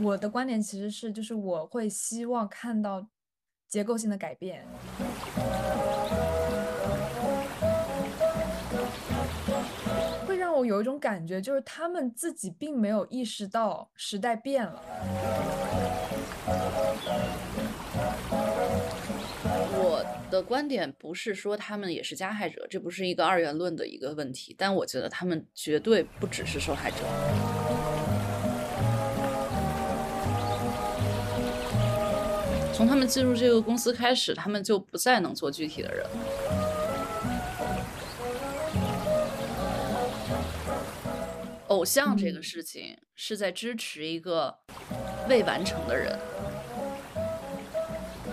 我的观点其实是，就是我会希望看到结构性的改变，会让我有一种感觉，就是他们自己并没有意识到时代变了。我的观点不是说他们也是加害者，这不是一个二元论的一个问题，但我觉得他们绝对不只是受害者。从他们进入这个公司开始，他们就不再能做具体的人。偶像这个事情是在支持一个未完成的人。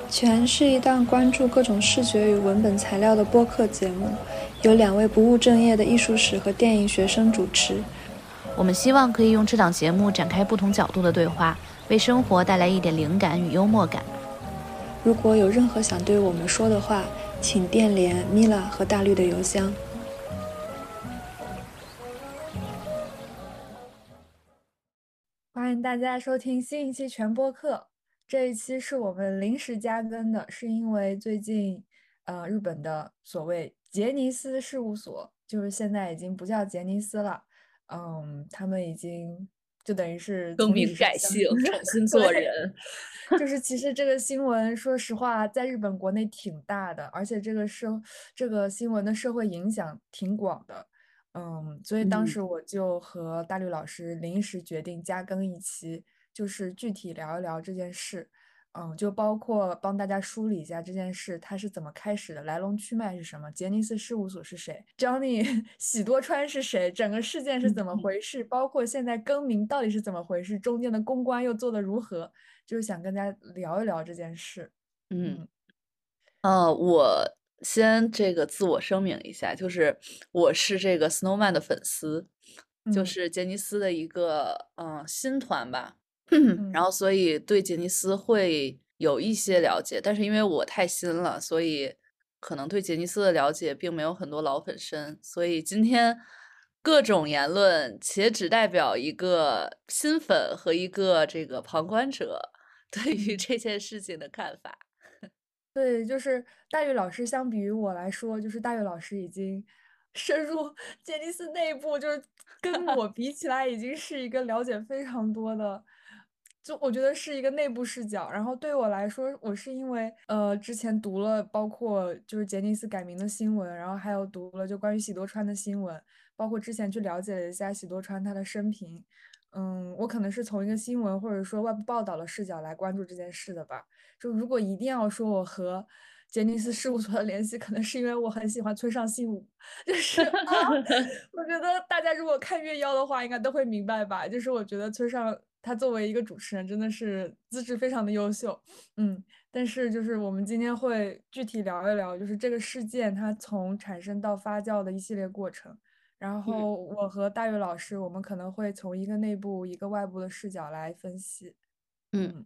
全是一档关注各种视觉与文本材料的播客节目，由两位不务正业的艺术史和电影学生主持。我们希望可以用这档节目展开不同角度的对话，为生活带来一点灵感与幽默感。如果有任何想对我们说的话，请电联米拉和大绿的邮箱。欢迎大家收听新一期全播客。这一期是我们临时加更的，是因为最近，呃，日本的所谓杰尼斯事务所，就是现在已经不叫杰尼斯了，嗯，他们已经就等于是更名改姓，重新 做人。就是其实这个新闻，说实话，在日本国内挺大的，而且这个社这个新闻的社会影响挺广的，嗯，所以当时我就和大绿老师临时决定加更一期。就是具体聊一聊这件事，嗯，就包括帮大家梳理一下这件事它是怎么开始的，来龙去脉是什么，杰尼斯事务所是谁，Johnny 喜多川是谁，整个事件是怎么回事，包括现在更名到底是怎么回事，中间的公关又做得如何，就是想跟大家聊一聊这件事。嗯，呃，我先这个自我声明一下，就是我是这个 Snowman 的粉丝，就是杰尼斯的一个嗯新团吧。然后，所以对杰尼斯会有一些了解，但是因为我太新了，所以可能对杰尼斯的了解并没有很多老粉深。所以今天各种言论，且只代表一个新粉和一个这个旁观者对于这件事情的看法。对，就是大玉老师，相比于我来说，就是大玉老师已经 深入杰尼斯内部，就是跟我 比起来，已经是一个了解非常多的。就我觉得是一个内部视角，然后对我来说，我是因为呃之前读了包括就是杰尼斯改名的新闻，然后还有读了就关于喜多川的新闻，包括之前去了解了一下喜多川他的生平，嗯，我可能是从一个新闻或者说外部报道的视角来关注这件事的吧。就如果一定要说我和杰尼斯事务所的联系，可能是因为我很喜欢村上信五，就是 我觉得大家如果看月妖的话，应该都会明白吧，就是我觉得村上。他作为一个主持人，真的是资质非常的优秀，嗯，但是就是我们今天会具体聊一聊，就是这个事件它从产生到发酵的一系列过程。然后我和大月老师，我们可能会从一个内部一个外部的视角来分析，嗯。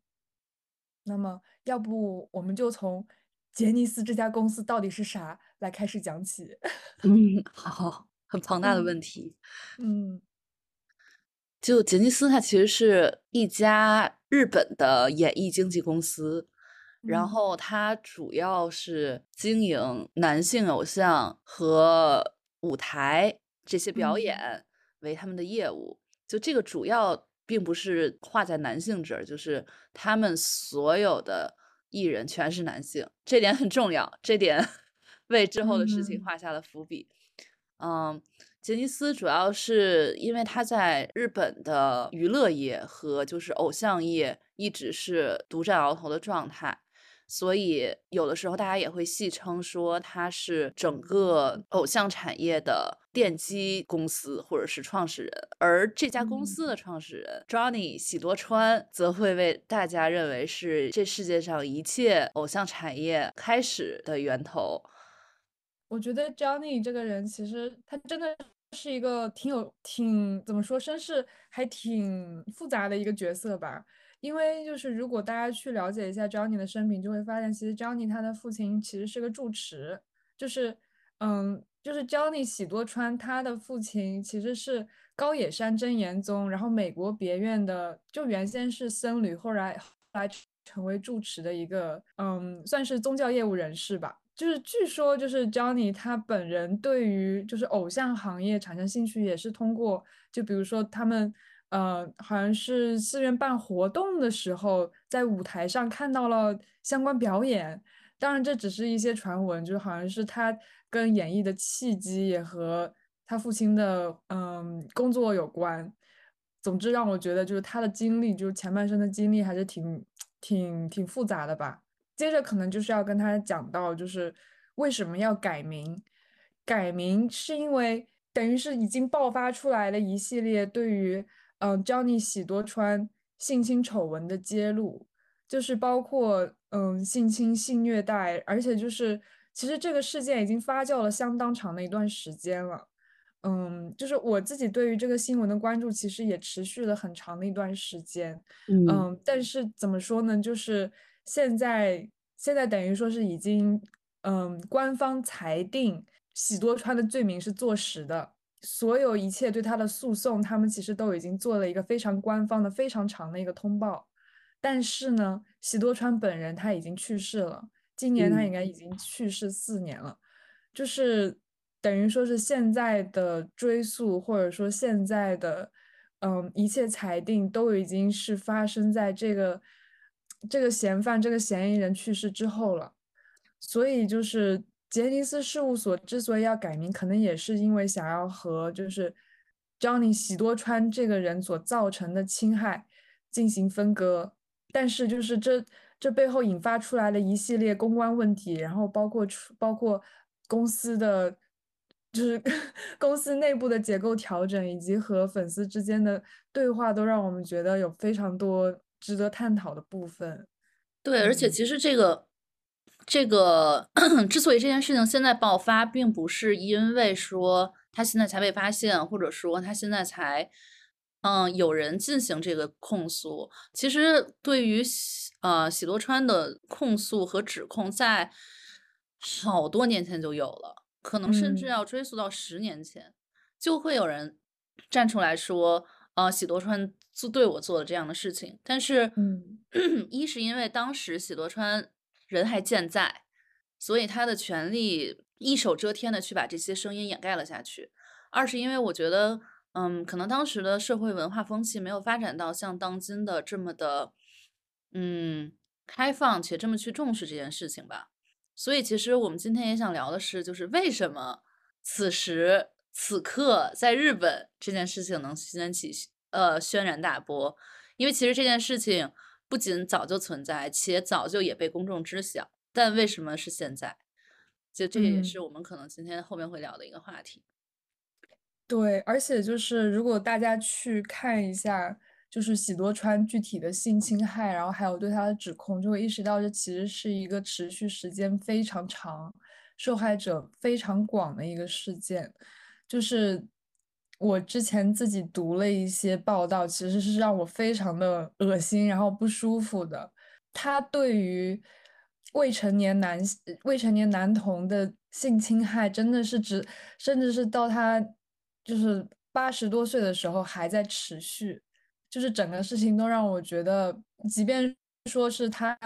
那么，要不我们就从杰尼斯这家公司到底是啥来开始讲起？嗯，好，很庞大的问 题，嗯。就杰尼斯，它其实是一家日本的演艺经纪公司，然后它主要是经营男性偶像和舞台这些表演为他们的业务。就这个主要并不是画在男性这儿，就是他们所有的艺人全是男性，这点很重要，这点 为之后的事情画下了伏笔。嗯。杰尼斯主要是因为他在日本的娱乐业和就是偶像业一直是独占鳌头的状态，所以有的时候大家也会戏称说他是整个偶像产业的奠基公司或者是创始人。而这家公司的创始人 Johnny 喜多川则会为大家认为是这世界上一切偶像产业开始的源头。我觉得 Johnny 这个人其实他真的是一个挺有挺怎么说身世还挺复杂的一个角色吧。因为就是如果大家去了解一下 Johnny 的生平，就会发现其实 Johnny 他的父亲其实是个住持，就是嗯就是 Johnny 喜多川，他的父亲其实是高野山真言宗，然后美国别院的，就原先是僧侣，后来后来成为住持的一个，嗯，算是宗教业务人士吧。就是据说，就是 Johnny 他本人对于就是偶像行业产生兴趣，也是通过，就比如说他们，呃，好像是寺院办活动的时候，在舞台上看到了相关表演。当然，这只是一些传闻，就是好像是他跟演艺的契机也和他父亲的嗯工作有关。总之，让我觉得就是他的经历，就是前半生的经历，还是挺挺挺复杂的吧。接着可能就是要跟他讲到，就是为什么要改名？改名是因为等于是已经爆发出来了一系列对于嗯 Johnny 喜多川性侵丑闻的揭露，就是包括嗯性侵、性虐待，而且就是其实这个事件已经发酵了相当长的一段时间了。嗯，就是我自己对于这个新闻的关注，其实也持续了很长的一段时间。嗯，但是怎么说呢？就是现在，现在等于说是已经，嗯，官方裁定喜多川的罪名是坐实的，所有一切对他的诉讼，他们其实都已经做了一个非常官方的、非常长的一个通报。但是呢，喜多川本人他已经去世了，今年他应该已经去世四年了，就是等于说是现在的追诉，或者说现在的，嗯，一切裁定都已经是发生在这个。这个嫌犯，这个嫌疑人去世之后了，所以就是杰尼斯事务所之所以要改名，可能也是因为想要和就是 Johnny 喜多川这个人所造成的侵害进行分割。但是就是这这背后引发出来的一系列公关问题，然后包括出包括公司的就是 公司内部的结构调整，以及和粉丝之间的对话，都让我们觉得有非常多。值得探讨的部分，对，而且其实这个这个 之所以这件事情现在爆发，并不是因为说他现在才被发现，或者说他现在才嗯有人进行这个控诉。其实对于呃喜多川的控诉和指控，在好多年前就有了，可能甚至要追溯到十年前，就会有人站出来说。呃，喜多川做对我做了这样的事情，但是，嗯，一是因为当时喜多川人还健在，所以他的权力一手遮天的去把这些声音掩盖了下去；二是因为我觉得，嗯，可能当时的社会文化风气没有发展到像当今的这么的，嗯，开放且这么去重视这件事情吧。所以，其实我们今天也想聊的是，就是为什么此时。此刻在日本这件事情能掀起呃轩然大波，因为其实这件事情不仅早就存在，且早就也被公众知晓。但为什么是现在？就这也是我们可能今天后面会聊的一个话题。对，而且就是如果大家去看一下，就是喜多川具体的性侵害，然后还有对他的指控，就会意识到这其实是一个持续时间非常长、受害者非常广的一个事件。就是我之前自己读了一些报道，其实是让我非常的恶心，然后不舒服的。他对于未成年男未成年男童的性侵害，真的是指，甚至是到他就是八十多岁的时候还在持续。就是整个事情都让我觉得，即便说是他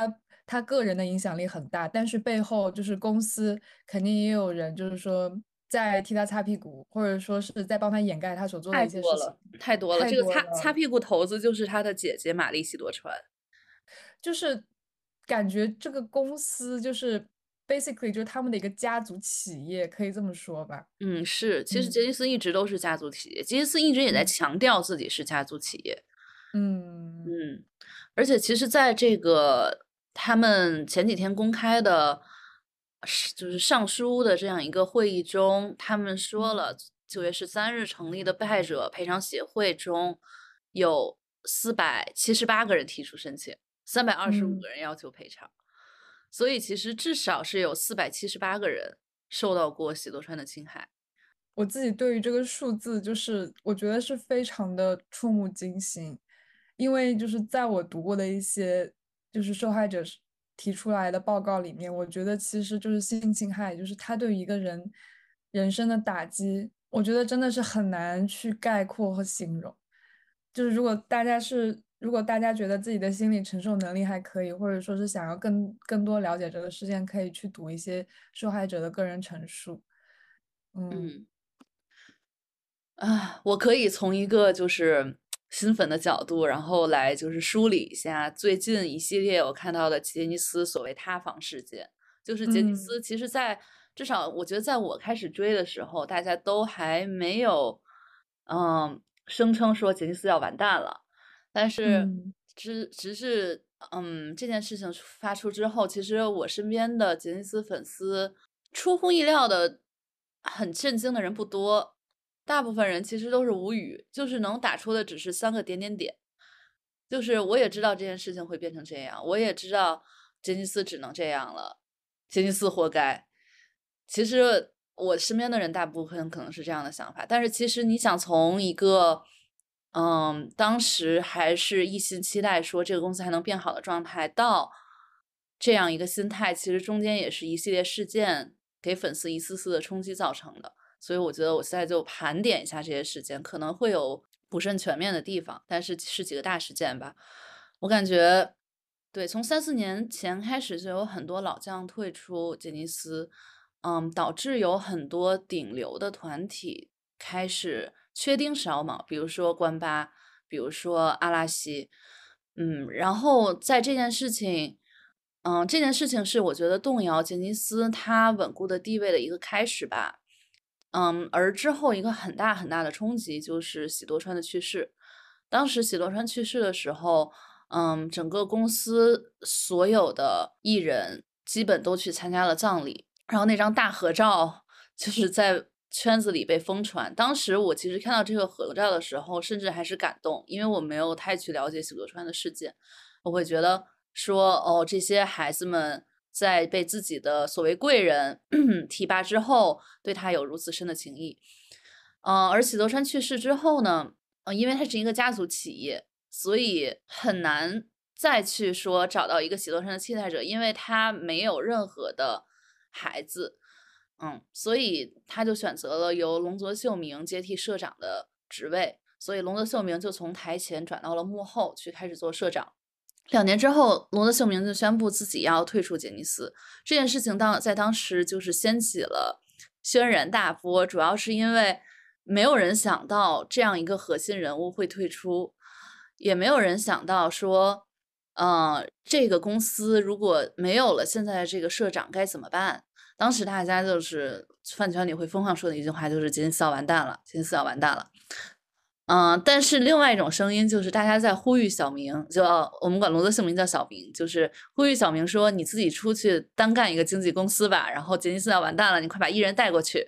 他个人的影响力很大，但是背后就是公司肯定也有人，就是说。在替他擦屁股，或者说是在帮他掩盖他所做的一些事情，太多了。这个擦擦屁股头子就是他的姐姐玛丽西多川，就是感觉这个公司就是 basically 就是他们的一个家族企业，可以这么说吧？嗯，是。其实杰尼斯一直都是家族企业，杰尼斯一直也在强调自己是家族企业。嗯嗯，而且其实在这个他们前几天公开的。是，就是上书的这样一个会议中，他们说了，九月十三日成立的被害者赔偿协会中有四百七十八个人提出申请，三百二十五个人要求赔偿，所以其实至少是有四百七十八个人受到过喜多川的侵害。我自己对于这个数字，就是我觉得是非常的触目惊心，因为就是在我读过的一些就是受害者。提出来的报告里面，我觉得其实就是性侵害，就是他对一个人人生的打击，我觉得真的是很难去概括和形容。就是如果大家是，如果大家觉得自己的心理承受能力还可以，或者说是想要更更多了解这个事件，可以去读一些受害者的个人陈述。嗯，啊，我可以从一个就是新粉的角度，然后来就是梳理一下最近一系列我看到的杰尼斯所谓塌房事件。就是杰尼斯，其实，在至少我觉得，在我开始追的时候，大家都还没有，嗯，声称说杰尼斯要完蛋了。但是，只只是，嗯，这件事情发出之后，其实我身边的杰尼斯粉丝，出乎意料的很震惊的人不多，大部分人其实都是无语，就是能打出的只是三个点点点。就是我也知道这件事情会变成这样，我也知道杰尼斯只能这样了。杰尼斯活该。其实我身边的人大部分可能是这样的想法，但是其实你想从一个，嗯，当时还是一心期待说这个公司还能变好的状态，到这样一个心态，其实中间也是一系列事件给粉丝一次次的冲击造成的。所以我觉得我现在就盘点一下这些事件，可能会有不甚全面的地方，但是是几个大事件吧。我感觉。对，从三四年前开始就有很多老将退出杰尼斯，嗯，导致有很多顶流的团体开始缺丁少卯，比如说关八，比如说阿拉西，嗯，然后在这件事情，嗯，这件事情是我觉得动摇杰尼斯它稳固的地位的一个开始吧，嗯，而之后一个很大很大的冲击就是喜多川的去世，当时喜多川去世的时候。嗯，整个公司所有的艺人基本都去参加了葬礼，然后那张大合照就是在圈子里被疯传。当时我其实看到这个合照的时候，甚至还是感动，因为我没有太去了解喜多川的事件，我会觉得说，哦，这些孩子们在被自己的所谓贵人 提拔之后，对他有如此深的情谊。嗯，而喜多川去世之后呢，嗯，因为他是一个家族企业。所以很难再去说找到一个喜多川的替代者，因为他没有任何的孩子，嗯，所以他就选择了由龙泽秀明接替社长的职位，所以龙泽秀明就从台前转到了幕后去开始做社长。两年之后，龙泽秀明就宣布自己要退出杰尼斯，这件事情当在当时就是掀起了轩然大波，主要是因为没有人想到这样一个核心人物会退出。也没有人想到说，嗯，这个公司如果没有了现在这个社长该怎么办？当时大家就是饭圈里会疯狂说的一句话，就是杰尼斯要完蛋了，杰尼斯要完蛋了。嗯，但是另外一种声音就是大家在呼吁小明，就我们管龙泽姓名叫小明，就是呼吁小明说你自己出去单干一个经纪公司吧，然后杰尼斯要完蛋了，你快把艺人带过去。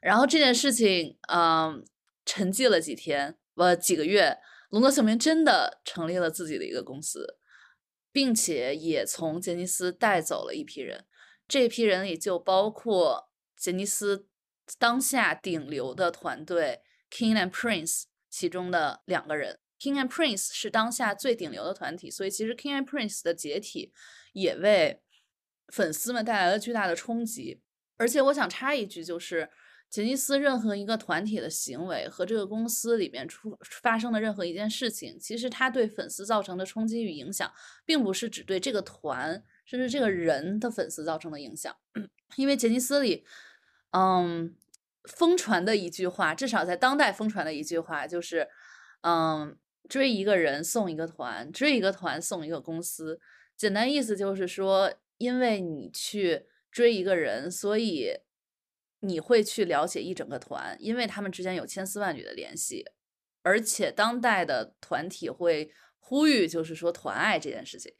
然后这件事情，嗯，沉寂了几天，呃，几个月。龙泽秀明真的成立了自己的一个公司，并且也从杰尼斯带走了一批人。这批人也就包括杰尼斯当下顶流的团队 King and Prince 其中的两个人。King and Prince 是当下最顶流的团体，所以其实 King and Prince 的解体也为粉丝们带来了巨大的冲击。而且我想插一句，就是。杰尼斯任何一个团体的行为和这个公司里面出发生的任何一件事情，其实它对粉丝造成的冲击与影响，并不是只对这个团甚至这个人的粉丝造成的影响。因为杰尼斯里，嗯，疯传的一句话，至少在当代疯传的一句话就是，嗯，追一个人送一个团，追一个团送一个公司。简单意思就是说，因为你去追一个人，所以。你会去了解一整个团，因为他们之间有千丝万缕的联系，而且当代的团体会呼吁，就是说团爱这件事情。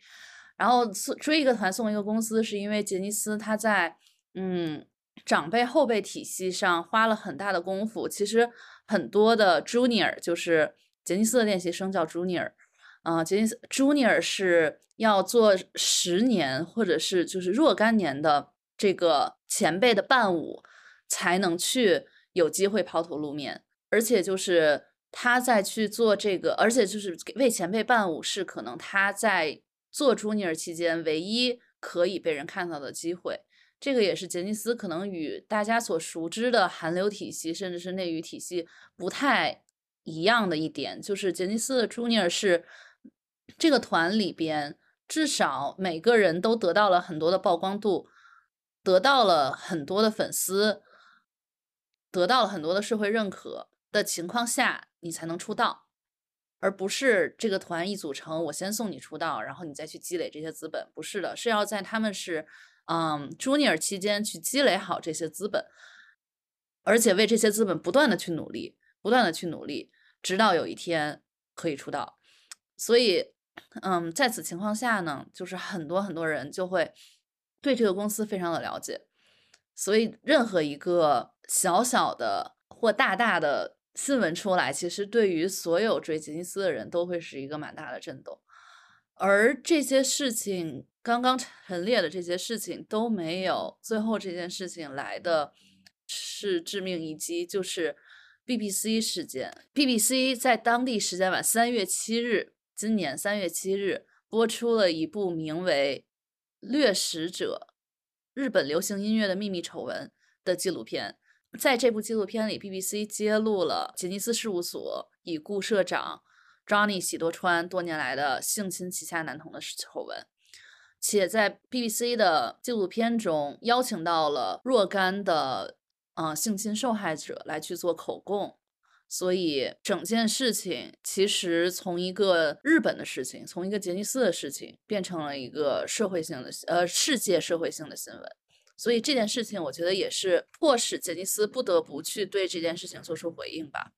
然后追一个团送一个公司，是因为杰尼斯他在嗯长辈后辈体系上花了很大的功夫。其实很多的 junior 就是杰尼斯的练习生叫 junior，啊，杰尼斯 junior 是要做十年或者是就是若干年的这个前辈的伴舞。才能去有机会抛头露面，而且就是他在去做这个，而且就是为前辈伴舞是可能他在做 junior 期间唯一可以被人看到的机会。这个也是杰尼斯可能与大家所熟知的韩流体系，甚至是内娱体系不太一样的一点，就是杰尼斯的 Junior 是这个团里边至少每个人都得到了很多的曝光度，得到了很多的粉丝，得到了很多的社会认可的情况下，你才能出道。而不是这个团一组成，我先送你出道，然后你再去积累这些资本，不是的，是要在他们是嗯 junior 期间去积累好这些资本，而且为这些资本不断的去努力，不断的去努力，直到有一天可以出道。所以，嗯，在此情况下呢，就是很多很多人就会对这个公司非常的了解，所以任何一个小小的或大大的。新闻出来，其实对于所有追杰尼斯的人都会是一个蛮大的震动，而这些事情刚刚陈列的这些事情都没有最后这件事情来的是致命一击，就是 BBC 事件。BBC 在当地时间晚三月七日，今年三月七日播出了一部名为《掠食者：日本流行音乐的秘密丑闻》的纪录片。在这部纪录片里，BBC 揭露了杰尼斯事务所已故社长 Johnny 喜多川多年来的性侵旗下男童的丑闻，且在 BBC 的纪录片中邀请到了若干的呃性侵受害者来去做口供，所以整件事情其实从一个日本的事情，从一个杰尼斯的事情，变成了一个社会性的呃世界社会性的新闻。所以这件事情，我觉得也是迫使杰尼斯不得不去对这件事情做出回应吧。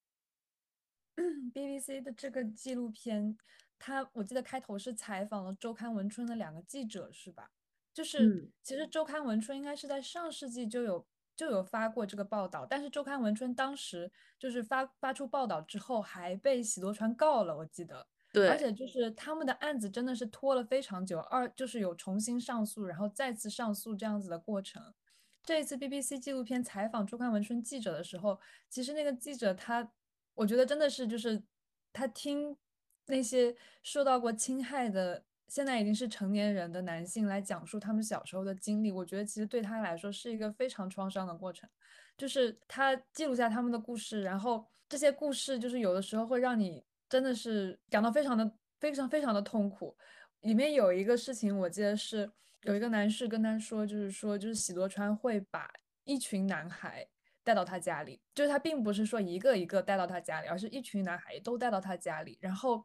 BBC 的这个纪录片，它我记得开头是采访了周刊文春的两个记者，是吧？就是其实周刊文春应该是在上世纪就有就有发过这个报道，但是周刊文春当时就是发发出报道之后，还被喜多川告了，我记得。对，而且就是他们的案子真的是拖了非常久，二就是有重新上诉，然后再次上诉这样子的过程。这一次 BBC 纪录片采访周刊文春记者的时候，其实那个记者他，我觉得真的是就是他听那些受到过侵害的现在已经是成年人的男性来讲述他们小时候的经历，我觉得其实对他来说是一个非常创伤的过程，就是他记录下他们的故事，然后这些故事就是有的时候会让你。真的是感到非常的非常非常的痛苦。里面有一个事情，我记得是有一个男士跟他说，就是说，就是喜多川会把一群男孩带到他家里，就是他并不是说一个一个带到他家里，而是一群男孩都带到他家里。然后，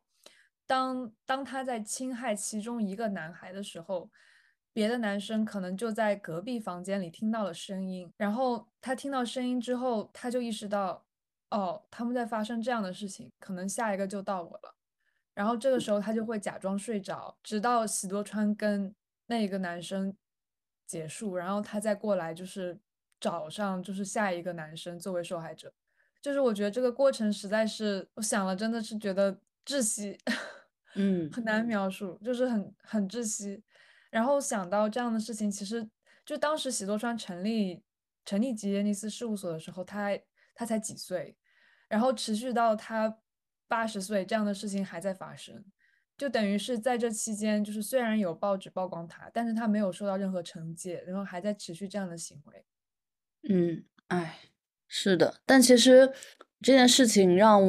当当他在侵害其中一个男孩的时候，别的男生可能就在隔壁房间里听到了声音，然后他听到声音之后，他就意识到。哦，他们在发生这样的事情，可能下一个就到我了。然后这个时候他就会假装睡着，直到喜多川跟那一个男生结束，然后他再过来，就是找上就是下一个男生作为受害者。就是我觉得这个过程实在是，我想了真的是觉得窒息，嗯，很难描述，就是很很窒息。然后想到这样的事情，其实就当时喜多川成立成立吉耶尼斯事务所的时候，他他才几岁。然后持续到他八十岁，这样的事情还在发生，就等于是在这期间，就是虽然有报纸曝光他，但是他没有受到任何惩戒，然后还在持续这样的行为。嗯，哎，是的，但其实这件事情让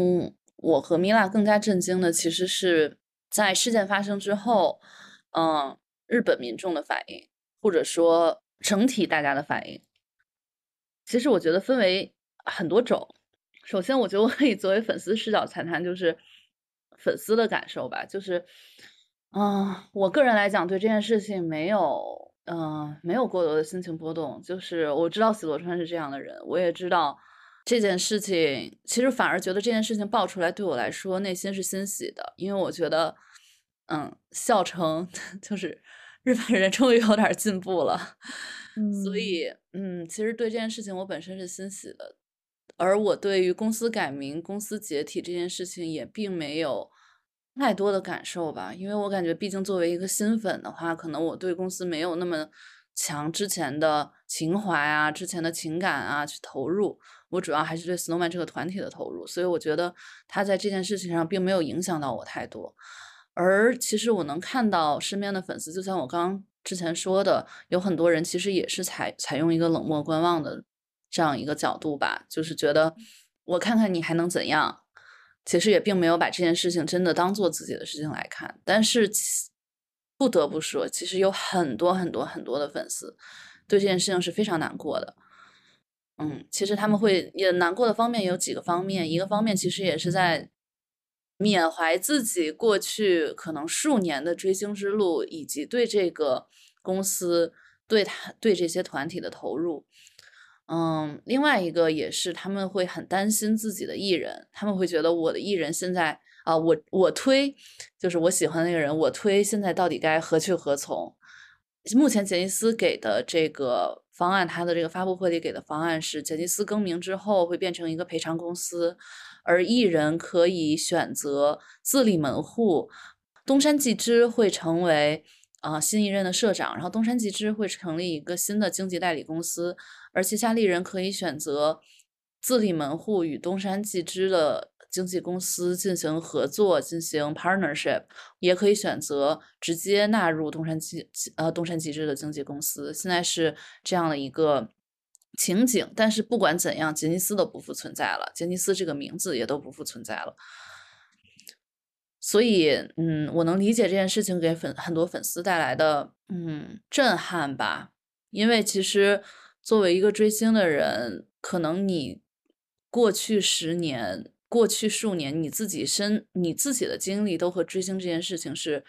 我和米拉更加震惊的，其实是在事件发生之后，嗯，日本民众的反应，或者说整体大家的反应，其实我觉得分为很多种。首先，我觉得我可以作为粉丝视角谈谈，就是粉丝的感受吧。就是，嗯，我个人来讲，对这件事情没有，嗯，没有过多的心情波动。就是我知道喜多川是这样的人，我也知道这件事情，其实反而觉得这件事情爆出来对我来说内心是欣喜的，因为我觉得，嗯，笑成 就是日本人终于有点进步了。所以，嗯，其实对这件事情我本身是欣喜的。而我对于公司改名、公司解体这件事情也并没有太多的感受吧，因为我感觉，毕竟作为一个新粉的话，可能我对公司没有那么强之前的情怀啊、之前的情感啊去投入，我主要还是对 Snowman 这个团体的投入，所以我觉得他在这件事情上并没有影响到我太多。而其实我能看到身边的粉丝，就像我刚之前说的，有很多人其实也是采采用一个冷漠观望的这样一个角度吧，就是觉得我看看你还能怎样，其实也并没有把这件事情真的当做自己的事情来看。但是不得不说，其实有很多很多很多的粉丝对这件事情是非常难过的。嗯，其实他们会也难过的方面有几个方面，一个方面其实也是在。缅怀自己过去可能数年的追星之路，以及对这个公司、对他、对这些团体的投入。嗯，另外一个也是他们会很担心自己的艺人，他们会觉得我的艺人现在啊，我我推就是我喜欢那个人，我推现在到底该何去何从？目前杰尼斯给的这个方案，他的这个发布会里给的方案是，杰尼斯更名之后会变成一个赔偿公司。而艺人可以选择自立门户，东山纪之会成为啊新一任的社长，然后东山纪之会成立一个新的经纪代理公司，而旗下艺人可以选择自立门户与东山纪之的经纪公司进行合作，进行 partnership，也可以选择直接纳入东山纪呃东山纪之的经纪公司。现在是这样的一个。情景，但是不管怎样，杰尼斯都不复存在了，杰尼斯这个名字也都不复存在了。所以，嗯，我能理解这件事情给粉很多粉丝带来的嗯震撼吧。因为其实作为一个追星的人，可能你过去十年、过去数年，你自己身你自己的经历都和追星这件事情是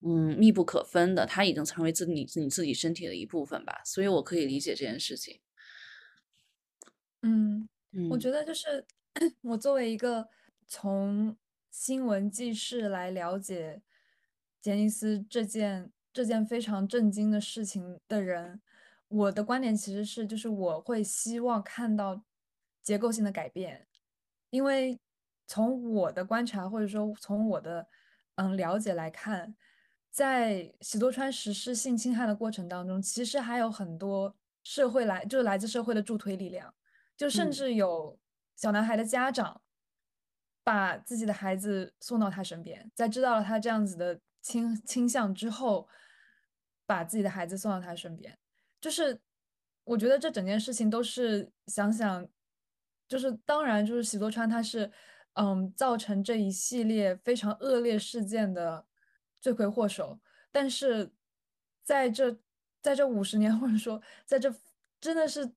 嗯密不可分的，它已经成为自你你自己身体的一部分吧。所以我可以理解这件事情。嗯，我觉得就是 我作为一个从新闻记事来了解杰尼斯这件这件非常震惊的事情的人，我的观点其实是，就是我会希望看到结构性的改变，因为从我的观察或者说从我的嗯了解来看，在喜多川实施性侵害的过程当中，其实还有很多社会来就是来自社会的助推力量。就甚至有小男孩的家长把自己的孩子送到他身边，在知道了他这样子的倾倾向之后，把自己的孩子送到他身边。就是我觉得这整件事情都是想想，就是当然就是喜多川他是嗯造成这一系列非常恶劣事件的罪魁祸首，但是在这在这五十年或者说在这真的是。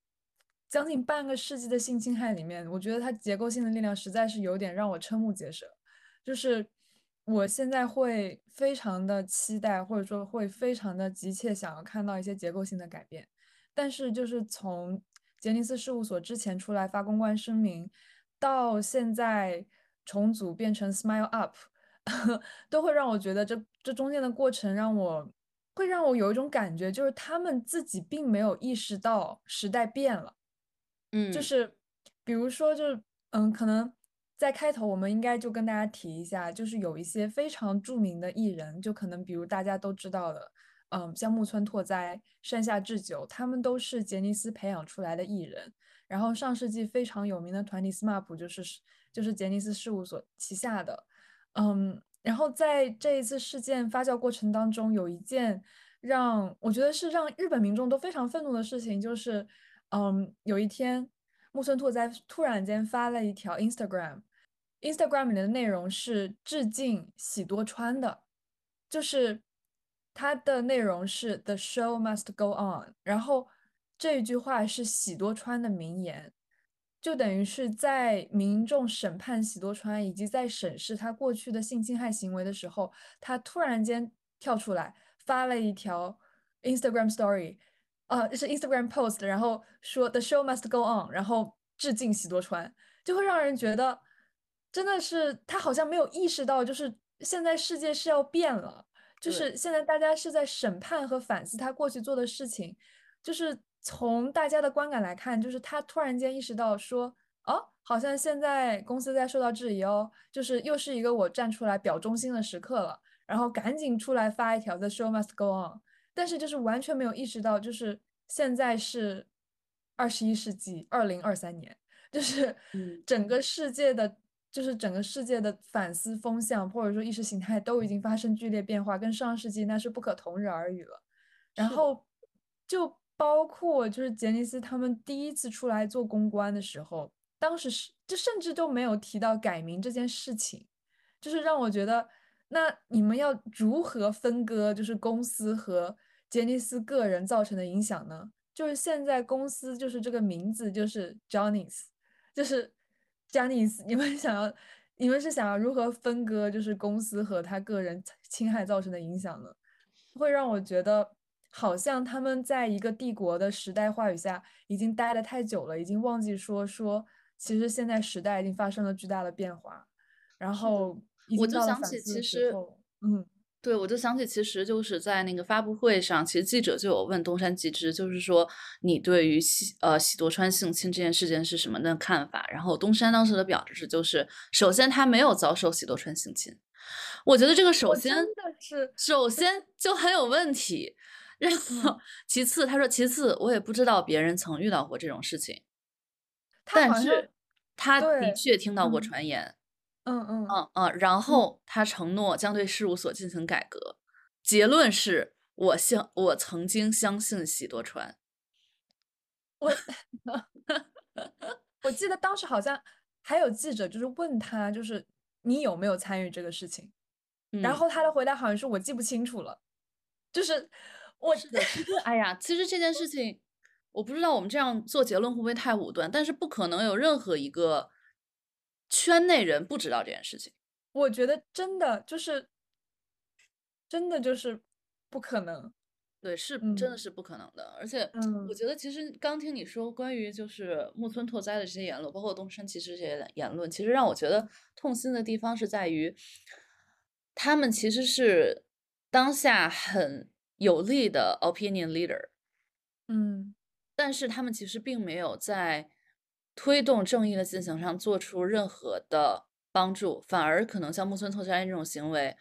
将近半个世纪的性侵害里面，我觉得它结构性的力量实在是有点让我瞠目结舌。就是我现在会非常的期待，或者说会非常的急切想要看到一些结构性的改变。但是就是从杰尼斯事务所之前出来发公关声明，到现在重组变成 Smile Up，都会让我觉得这这中间的过程让我会让我有一种感觉，就是他们自己并没有意识到时代变了。嗯，就是，比如说，就是嗯，可能在开头我们应该就跟大家提一下，就是有一些非常著名的艺人，就可能比如大家都知道的，嗯，像木村拓哉、山下智久，他们都是杰尼斯培养出来的艺人。然后上世纪非常有名的团体 SMAP 就是就是杰尼斯事务所旗下的，嗯，然后在这一次事件发酵过程当中，有一件让我觉得是让日本民众都非常愤怒的事情，就是。嗯，有一天，木村拓哉突然间发了一条 Instagram，Instagram 里的内容是致敬喜多川的，就是他的内容是 The show must go on，然后这一句话是喜多川的名言，就等于是在民众审判喜多川以及在审视他过去的性侵害行为的时候，他突然间跳出来发了一条 Instagram Story。呃，是 Instagram post，然后说 The show must go on，然后致敬喜多川，就会让人觉得真的是他好像没有意识到，就是现在世界是要变了，就是现在大家是在审判和反思他过去做的事情，就是从大家的观感来看，就是他突然间意识到说，哦，好像现在公司在受到质疑哦，就是又是一个我站出来表忠心的时刻了，然后赶紧出来发一条 The show must go on。但是就是完全没有意识到，就是现在是二十一世纪二零二三年，就是整个世界的，就是整个世界的反思风向或者说意识形态都已经发生剧烈变化，跟上世纪那是不可同日而语了。然后就包括就是杰尼斯他们第一次出来做公关的时候，当时是就甚至都没有提到改名这件事情，就是让我觉得，那你们要如何分割就是公司和杰尼斯个人造成的影响呢？就是现在公司就是这个名字就是 Johnny's，就是 Johnny's，你们想要你们是想要如何分割就是公司和他个人侵害造成的影响呢？会让我觉得好像他们在一个帝国的时代话语下已经待得太久了，已经忘记说说其实现在时代已经发生了巨大的变化，然后我就想起其实嗯。对，我就想起，其实就是在那个发布会上，其实记者就有问东山纪之，就是说你对于喜呃喜多川性侵这件事件是什么的看法？然后东山当时的表示就是，首先他没有遭受喜多川性侵，我觉得这个首先真的是首先就很有问题，然后其次他说其次我也不知道别人曾遇到过这种事情，但是他的确听到过传言。嗯嗯嗯。嗯嗯，然后他承诺将对事务所进行改革，结论是我相我曾经相信喜多川，我 我记得当时好像还有记者就是问他，就是你有没有参与这个事情，然后他的回答好像是我记不清楚了，就是我是的，哎呀，其实这件事情我不知道我们这样做结论会不会太武断，但是不可能有任何一个。圈内人不知道这件事情，我觉得真的就是，真的就是不可能。对，是真的是不可能的。而且，我觉得其实刚听你说关于就是木村拓哉的这些言论，包括东山其实这些言论，其实让我觉得痛心的地方是在于，他们其实是当下很有力的 opinion leader，嗯，但是他们其实并没有在。推动正义的进行上做出任何的帮助，反而可能像木村拓哉这种行为，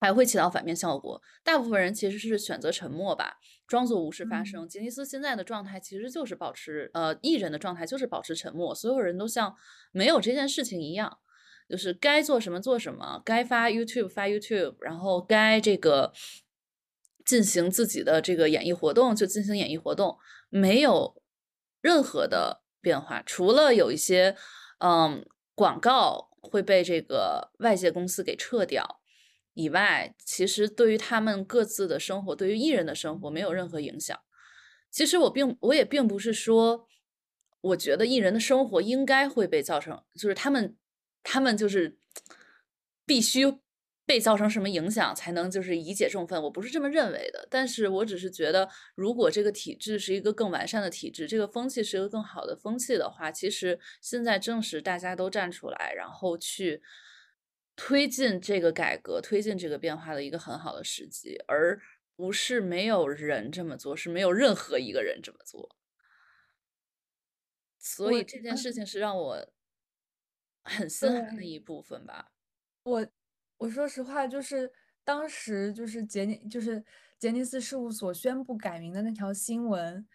还会起到反面效果。大部分人其实是选择沉默吧，装作无事发生。吉尼斯现在的状态其实就是保持，呃，艺人的状态就是保持沉默，所有人都像没有这件事情一样，就是该做什么做什么，该发 YouTube 发 YouTube，然后该这个进行自己的这个演艺活动就进行演艺活动，没有任何的。变化除了有一些，嗯，广告会被这个外界公司给撤掉以外，其实对于他们各自的生活，对于艺人的生活没有任何影响。其实我并我也并不是说，我觉得艺人的生活应该会被造成，就是他们他们就是必须。被造成什么影响才能就是以解众愤？我不是这么认为的，但是我只是觉得，如果这个体制是一个更完善的体制，这个风气是一个更好的风气的话，其实现在正是大家都站出来，然后去推进这个改革、推进这个变化的一个很好的时机，而不是没有人这么做，是没有任何一个人这么做。所以这件事情是让我很心寒的一部分吧。我。我说实话，就是当时就是杰尼就是杰尼斯事务所宣布改名的那条新闻，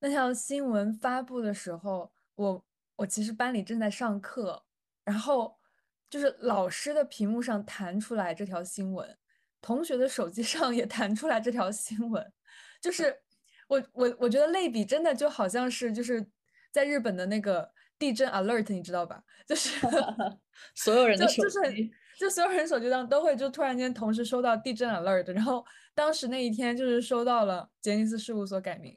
那条新闻发布的时候，我我其实班里正在上课，然后就是老师的屏幕上弹出来这条新闻，同学的手机 上也弹出来这条新闻，就是我我我觉得类比真的就好像是就是在日本的那个地震 alert，你知道吧？就是 所有人的手机。就就所有人手机上都会就突然间同时收到地震 alert，然后当时那一天就是收到了杰尼斯事务所改名。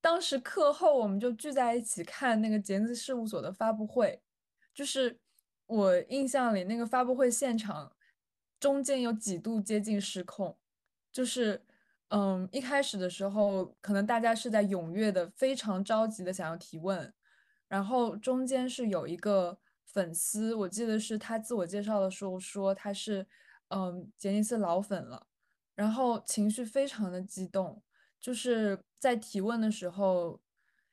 当时课后我们就聚在一起看那个杰尼斯事务所的发布会，就是我印象里那个发布会现场中间有几度接近失控，就是嗯一开始的时候可能大家是在踊跃的非常着急的想要提问，然后中间是有一个。粉丝，我记得是他自我介绍的时候说他是，嗯，杰尼斯老粉了，然后情绪非常的激动，就是在提问的时候，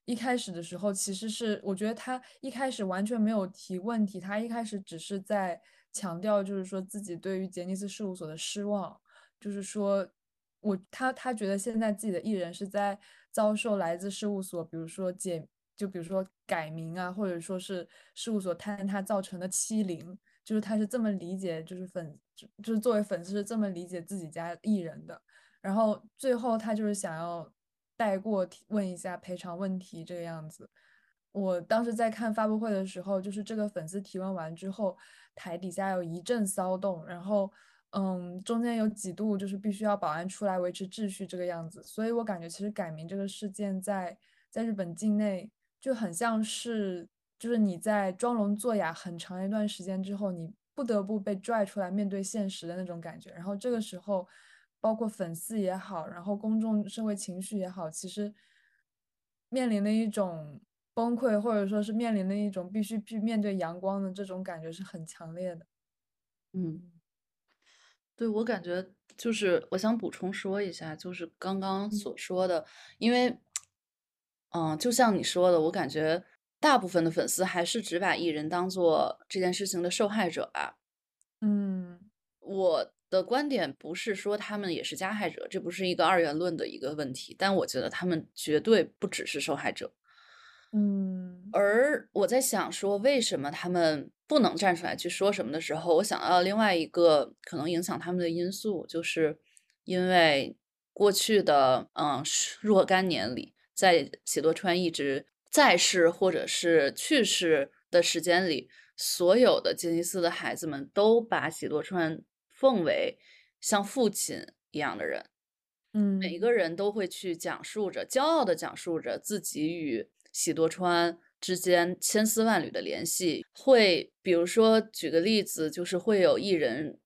一开始的时候其实是我觉得他一开始完全没有提问题，他一开始只是在强调就是说自己对于杰尼斯事务所的失望，就是说我他他觉得现在自己的艺人是在遭受来自事务所，比如说解。就比如说改名啊，或者说是事务所坍塌造成的欺凌，就是他是这么理解，就是粉，就是作为粉丝是这么理解自己家艺人的。然后最后他就是想要带过问一下赔偿问题这个样子。我当时在看发布会的时候，就是这个粉丝提问完之后，台底下有一阵骚动，然后嗯，中间有几度就是必须要保安出来维持秩序这个样子。所以我感觉其实改名这个事件在在日本境内就很像是。就是你在装聋作哑很长一段时间之后，你不得不被拽出来面对现实的那种感觉。然后这个时候，包括粉丝也好，然后公众社会情绪也好，其实面临的一种崩溃，或者说是面临的一种必须去面对阳光的这种感觉是很强烈的。嗯，对我感觉就是我想补充说一下，就是刚刚所说的，因为，嗯，就像你说的，我感觉。大部分的粉丝还是只把艺人当做这件事情的受害者吧。嗯，我的观点不是说他们也是加害者，这不是一个二元论的一个问题，但我觉得他们绝对不只是受害者。嗯，而我在想说，为什么他们不能站出来去说什么的时候，我想到另外一个可能影响他们的因素，就是因为过去的嗯若干年里，在喜多川一直。在世或者是去世的时间里，所有的杰尼斯的孩子们都把喜多川奉为像父亲一样的人。嗯，每个人都会去讲述着，骄傲的讲述着自己与喜多川之间千丝万缕的联系。会，比如说举个例子，就是会有艺人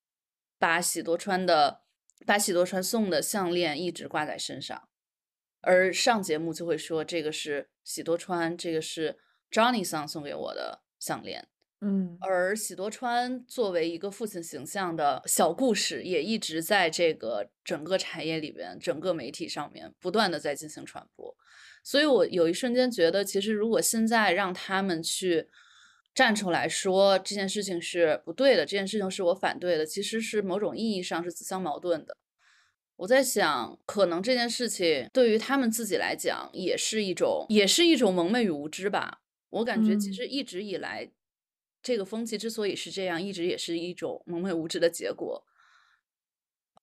把喜多川的把喜多川送的项链一直挂在身上。而上节目就会说这个是喜多川，这个是 Johnny 桑送给我的项链。嗯，而喜多川作为一个父亲形象的小故事，也一直在这个整个产业里边、整个媒体上面不断的在进行传播。所以我有一瞬间觉得，其实如果现在让他们去站出来说这件事情是不对的，这件事情是我反对的，其实是某种意义上是自相矛盾的。我在想，可能这件事情对于他们自己来讲，也是一种，也是一种蒙昧与无知吧。我感觉其实一直以来，这个风气之所以是这样，一直也是一种蒙昧无知的结果。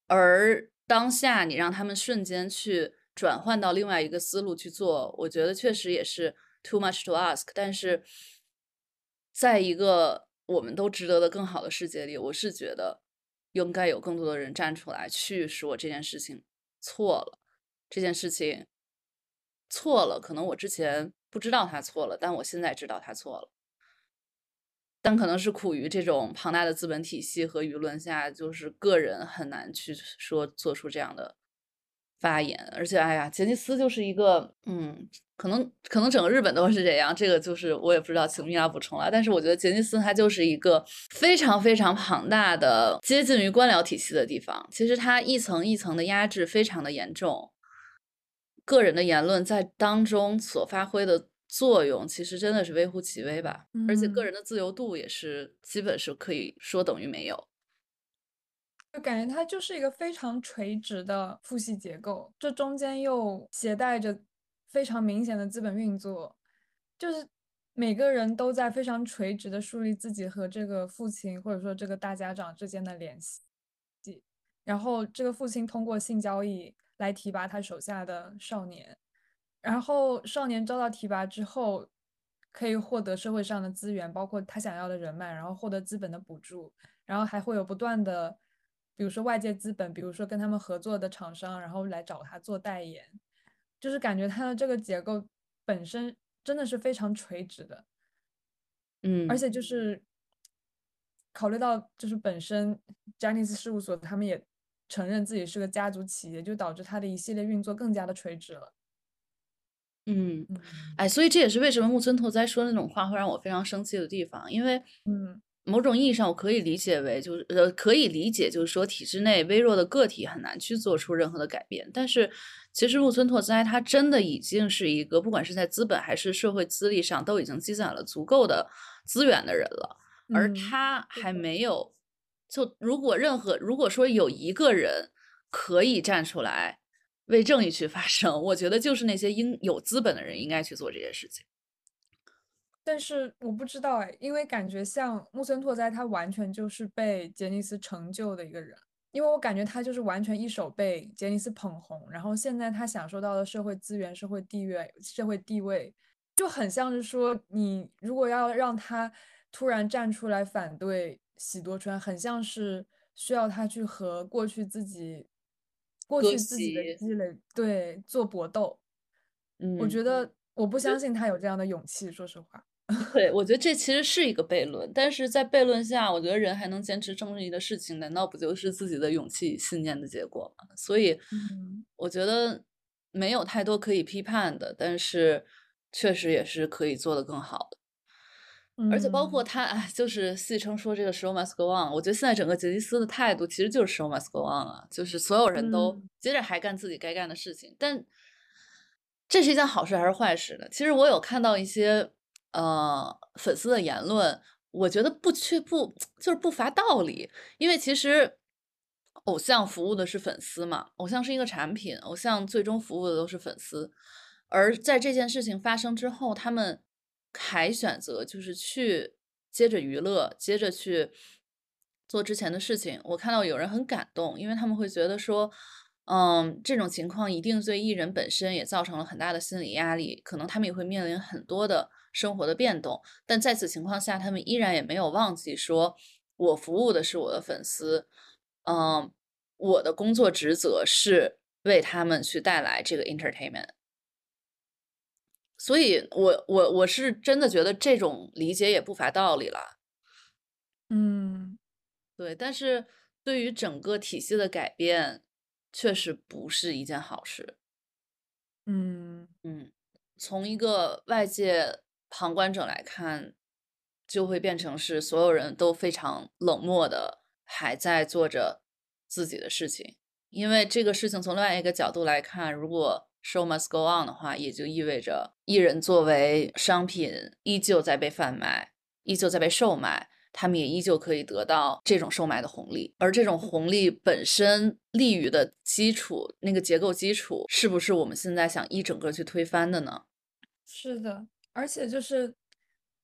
而当下你让他们瞬间去转换到另外一个思路去做，我觉得确实也是 too much to ask。但是，在一个我们都值得的更好的世界里，我是觉得。应该有更多的人站出来去说这件事情错了，这件事情错了。可能我之前不知道他错了，但我现在知道他错了。但可能是苦于这种庞大的资本体系和舆论下，就是个人很难去说做出这样的发言。而且，哎呀，杰尼斯就是一个，嗯。可能可能整个日本都是这样，这个就是我也不知道，请米娅补充了。但是我觉得杰尼斯它就是一个非常非常庞大的、接近于官僚体系的地方。其实它一层一层的压制非常的严重，个人的言论在当中所发挥的作用，其实真的是微乎其微吧。而且个人的自由度也是基本是可以说等于没有。就感觉它就是一个非常垂直的父系结构，这中间又携带着。非常明显的资本运作，就是每个人都在非常垂直的树立自己和这个父亲或者说这个大家长之间的联系，然后这个父亲通过性交易来提拔他手下的少年，然后少年遭到提拔之后，可以获得社会上的资源，包括他想要的人脉，然后获得资本的补助，然后还会有不断的，比如说外界资本，比如说跟他们合作的厂商，然后来找他做代言。就是感觉他的这个结构本身真的是非常垂直的，嗯，而且就是考虑到就是本身詹尼斯事务所他们也承认自己是个家族企业，就导致他的一系列运作更加的垂直了。嗯，哎，所以这也是为什么木村拓哉说那种话会让我非常生气的地方，因为嗯。某种意义上，我可以理解为，就是呃，可以理解，就是说，体制内微弱的个体很难去做出任何的改变。但是，其实木村拓哉他真的已经是一个，不管是在资本还是社会资历上，都已经积攒了足够的资源的人了。而他还没有，就如果任何如果说有一个人可以站出来为正义去发声，我觉得就是那些应有资本的人应该去做这件事情。但是我不知道哎，因为感觉像木村拓哉，他完全就是被杰尼斯成就的一个人。因为我感觉他就是完全一手被杰尼斯捧红，然后现在他享受到的社会资源、社会地位、社会地位，就很像是说，你如果要让他突然站出来反对喜多川，很像是需要他去和过去自己过割去自己的席积累对做搏斗。我嗯，觉得我不相信他有这样的勇气，说实话。对，我觉得这其实是一个悖论，但是在悖论下，我觉得人还能坚持正义的事情，难道不就是自己的勇气、信念的结果吗？所以，嗯我觉得没有太多可以批判的，但是确实也是可以做得更好的。而且包括嗯他，哎，就是戏称说这个 show must go on，我觉得现在整个杰尼斯的态度其实就是 show must go on 啊，就是所有人都嗯接着还干自己该干的事情，但这是一件好事还是坏事呢？其实我有看到一些呃粉丝的言论，我觉得不缺不就是不乏道理，因为其实偶像服务的是粉丝嘛，偶像是一个产品，偶像最终服务的都是粉丝，而在这件事情发生之后，他们还选择就是去接着娱乐，接着去做之前的事情。我看到有人很感动，因为他们会觉得说，嗯，这种情况一定对艺人本身也造成了很大的心理压力，可能他们也会面临很多的生活的变动。但在此情况下，他们依然也没有忘记说，我服务的是我的粉丝，嗯，我的工作职责是为他们去带来这个 entertainment。所以我我我是真的觉得这种理解也不乏道理了。嗯对，但是对于整个体系的改变，确实不是一件好事。嗯嗯，从一个外界旁观者来看，就会变成是所有人都非常冷漠的，还在做着自己的事情。因为这个事情从另外一个角度来看，如果 show must go on 的话，也就意味着艺人作为商品依旧在被贩卖，依旧在被售卖，他们也依旧可以得到这种售卖的红利。而这种红利本身利于的基础，那个结构基础，是不是我们现在想一整个去推翻的呢？是的，而且就是，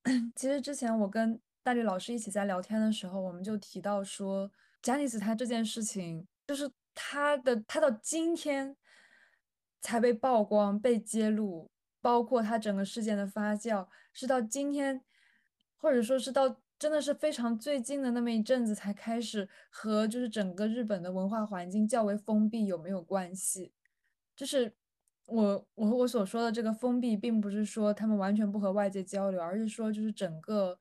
其实之前我跟大力老师一起在聊天的时候，我们就提到说，贾尼斯他这件事情，就是他的他到今天才被曝光、被揭露，包括他整个事件的发酵，是到今天，或者说是到真的是非常最近的那么一阵子才开始和就是整个日本的文化环境较为封闭有没有关系？就是我我和我所说的这个封闭，并不是说他们完全不和外界交流，而是说就是整个，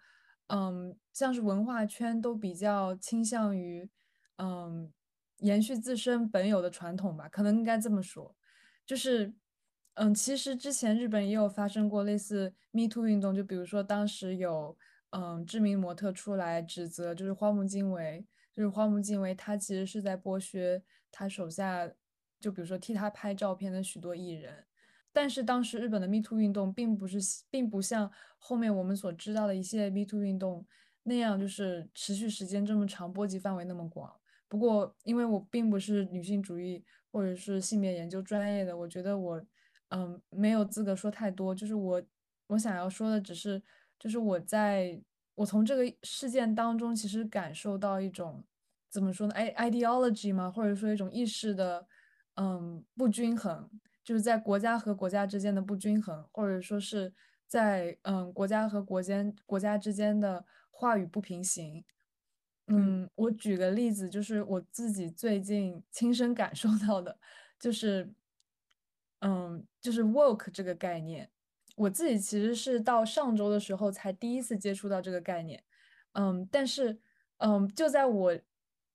嗯，像是文化圈都比较倾向于，嗯，延续自身本有的传统吧，可能应该这么说，就是，嗯，其实之前日本也有发生过类似 Me Too 运动，就比如说当时有，嗯，知名模特出来指责，就是荒木经惟。就是荒木经惟，他其实是在剥削他手下，就比如说替他拍照片的许多艺人。但是当时日本的 Me Too 运动并不是，并不像后面我们所知道的一系列 Me Too 运动那样，就是持续时间这么长，波及范围那么广。不过，因为我并不是女性主义或者是性别研究专业的，我觉得我，嗯，没有资格说太多。就是我，我想要说的只是，就是我在我从这个事件当中，其实感受到一种怎么说呢？i ideology 嘛，或者说一种意识的，嗯，不均衡，就是在国家和国家之间的不均衡，或者说是在嗯国家和国间国家之间的话语不平行。嗯，我举个例子，就是我自己最近亲身感受到的，就是，嗯，就是 woke 这个概念。我自己其实是到上周的时候才第一次接触到这个概念，嗯，但是，嗯，就在我，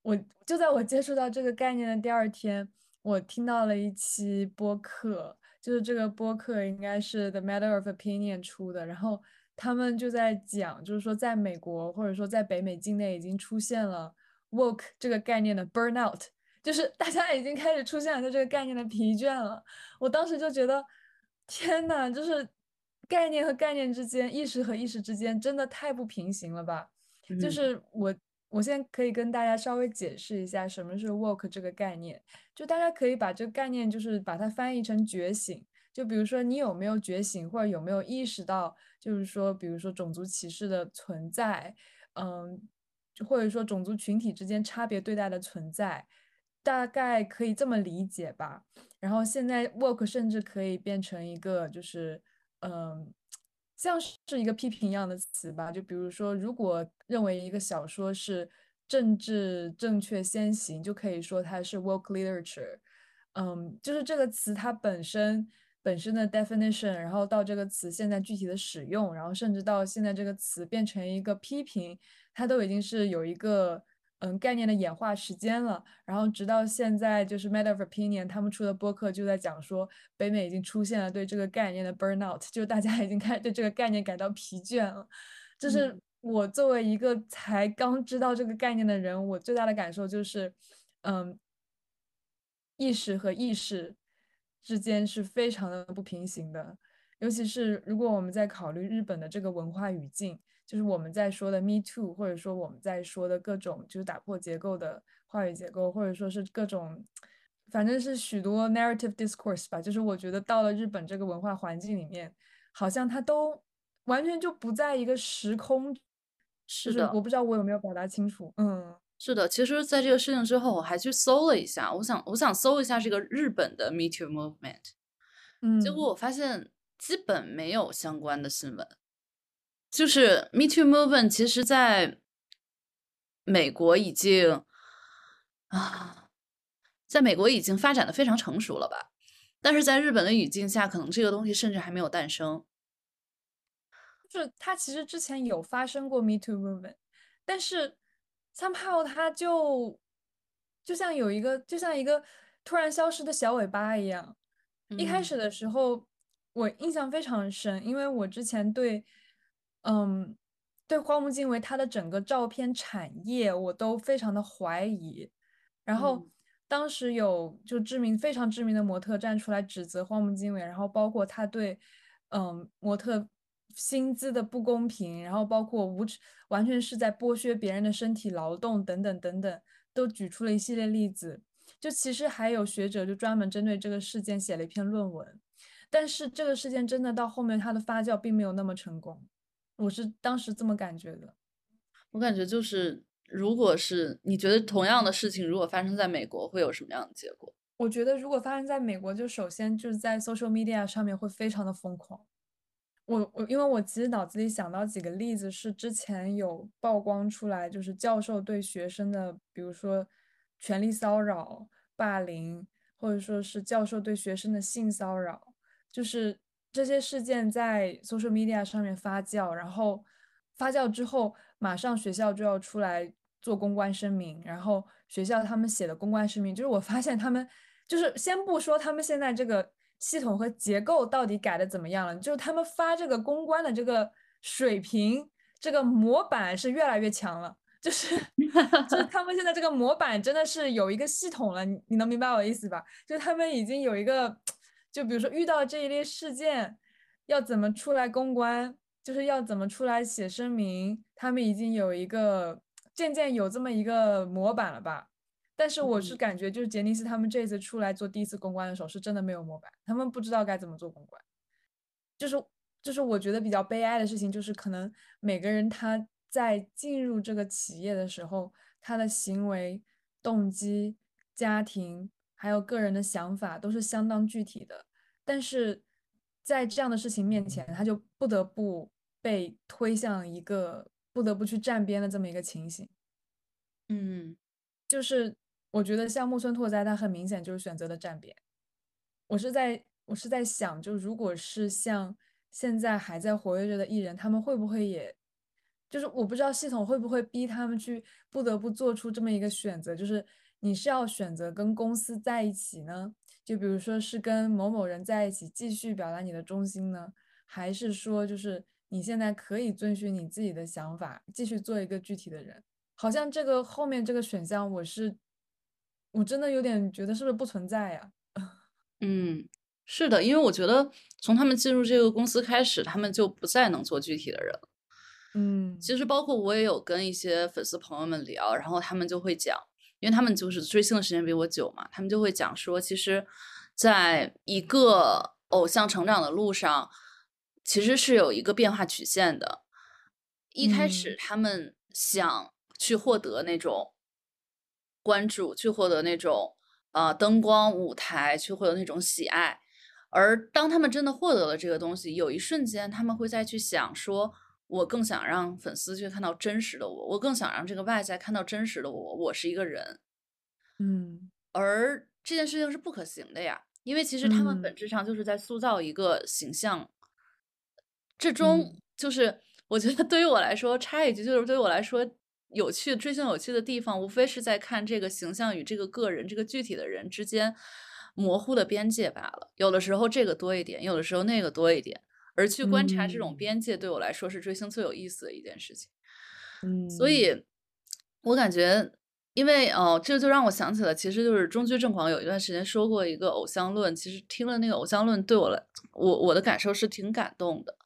我就在我接触到这个概念的第二天，我听到了一期播客，就是这个播客应该是 The Matter of Opinion 出的，然后他们就在讲，就是说在美国或者说在北美境内已经出现了 woke 这个概念的 burnout，就是 大家已经开始出现了对这个概念的疲倦了。我当时就觉得，天呐，就是概念和概念之间，意识和意识之间，真的太不平行了吧？就嗯是我，我现在可以跟大家稍微解释一下什么是 woke 这个概念，就大家可以把这个概念就是把它翻译成觉醒。就比如说你有没有觉醒，或者有没有意识到，就是说，比如说种族歧视的存在，嗯，或者说种族群体之间差别对待的存在，大概可以这么理解吧。然后现在 woke 甚至可以变成一个就是嗯，像是一个批评一样的词吧。就比如说，如果认为一个小说是政治正确先行，就可以说它是 w o k literature。嗯，就是这个词它本身本身的 definition，然后到这个词现在具体的使用，然后甚至到现在这个词变成一个批评，它都已经是有一个嗯概念的演化时间了。然后直到现在，就是 Matter of Opinion 他们出的播客就在讲说，北美已经出现了对这个概念的 burnout，就大家已经开始对这个概念感到疲倦了。就是我作为一个才刚知道这个概念的人，我最大的感受就是，嗯。意识和意识之间是非常的不平行的，尤其是如果我们在考虑日本的这个文化语境，就是我们在说的 “me too”，或者说我们在说的各种就是打破结构的话语结构，或者说是各种，反正是许多 narrative discourse 吧。就是我觉得到了日本这个文化环境里面，好像它都完全就不在一个时空。是的，我不知道我有没有表达清楚。嗯。是的，其实，在这个事情之后，我还去搜了一下，我想，我想搜一下这个日本的 Me Too Movement，嗯，结果我发现基本没有相关的新闻。就是 Me Too Movement，其实在美国已经啊，在美国已经发展的非常成熟了吧？但是在日本的语境下，可能这个东西甚至还没有诞生。就是它其实之前有发生过 Me Too Movement，但是。somehow 它就就像有一个，就像一个突然消失的小尾巴一样。一开始的时候，我印象非常深，因为我之前对，嗯，对荒木经惟他的整个照片产业我都非常的怀疑。然后当时有就知名非常知名的模特站出来指责荒木经惟，然后包括他对，嗯，模特。薪资的不公平，然后包括无完全是在剥削别人的身体劳动等等等等，都举出了一系列例子。就其实还有学者就专门针对这个事件写了一篇论文，但是这个事件真的到后面它的发酵并没有那么成功，我是当时这么感觉的。我感觉就是，如果是你觉得同样的事情如果发生在美国会有什么样的结果？我觉得如果发生在美国，就首先就是在 social media 上面会非常的疯狂。我我因为我其实脑子里想到几个例子，是之前有曝光出来，就是教授对学生的，比如说权力骚扰、霸凌，或者说是教授对学生的性骚扰，就是这些事件在 social media 上面发酵，然后发酵之后，马上学校就要出来做公关声明，然后学校他们写的公关声明，就是我发现他们就是先不说他们现在这个。系统和结构到底改的怎么样了？就是他们发这个公关的这个水平，这个模板是越来越强了。就是就是他们现在这个模板真的是有一个系统了，你你能明白我的意思吧？就是他们已经有一个，就比如说遇到这一类事件，要怎么出来公关，就是要怎么出来写声明，他们已经有一个渐渐有这么一个模板了吧？但是我是感觉，就是杰尼斯他们这次出来做第一次公关的时候，是真的没有模板，他们不知道该怎么做公关。就是就是我觉得比较悲哀的事情，就是可能每个人他在进入这个企业的时候，他的行为动机、家庭还有个人的想法都是相当具体的，但是在这样的事情面前，他就不得不被推向一个不得不去站边的这么一个情形。嗯，就是。我觉得像木村拓哉，他很明显就是选择了站边。我是在，我是在想，就如果是像现在还在活跃着的艺人，他们会不会也，就是我不知道系统会不会逼他们去不得不做出这么一个选择，就是你是要选择跟公司在一起呢？就比如说是跟某某人在一起继续表达你的忠心呢，还是说就是你现在可以遵循你自己的想法，继续做一个具体的人？好像这个后面这个选项我是。我真的有点觉得是不是不存在呀？嗯，是的，因为我觉得从他们进入这个公司开始，他们就不再能做具体的人了。嗯，其实包括我也有跟一些粉丝朋友们聊，然后他们就会讲，因为他们就是追星的时间比我久嘛，他们就会讲说，其实在一个偶像成长的路上，其实是有一个变化曲线的。一开始他们想去获得那种。关注，去获得那种啊、呃灯光、舞台，去获得那种喜爱。而当他们真的获得了这个东西，有一瞬间他们会再去想说，我更想让粉丝去看到真实的我，我更想让这个外在看到真实的我，我是一个人。嗯而这件事情是不可行的呀，因为其实他们嗯本质上就是在塑造一个形象，这中嗯就是 我觉得对于我来说，插一句就是对于我来说，有趣追星有趣的地方，无非是在看这个形象与这个个人这个具体的人之间模糊的边界罢了。有的时候这个多一点，有的时候那个多一点，而去观察这种嗯边界，对我来说是追星最有意思的一件事情。嗯，所以，我感觉，因为哦，这就让我想起了，其实就是中居正广有一段时间说过一个偶像论，其实听了那个偶像论，对我来，我我的感受是挺感动的。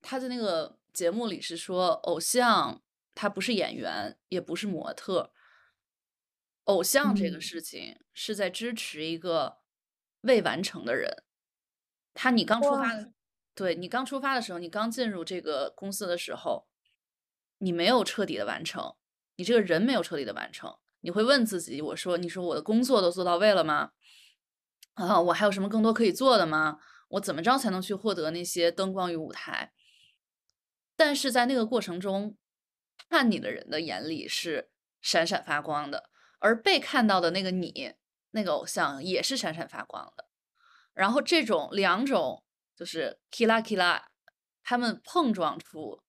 他在那个节目里是说，偶像他不是演员，也不是模特，偶像这个嗯事情是在支持一个未完成的人。他你刚出发的，对你刚出发的时候，你刚进入这个公司的时候，你没有彻底的完成，你这个人没有彻底的完成，你会问自己：我说，你说我的工作都做到位了吗？啊，我还有什么更多可以做的吗？我怎么着才能去获得那些灯光与舞台？但是在那个过程中，看你的人的眼里是闪闪发光的，而被看到的那个你，那个偶像也是闪闪发光的。然后这种两种就是 kila kila，他们碰撞出、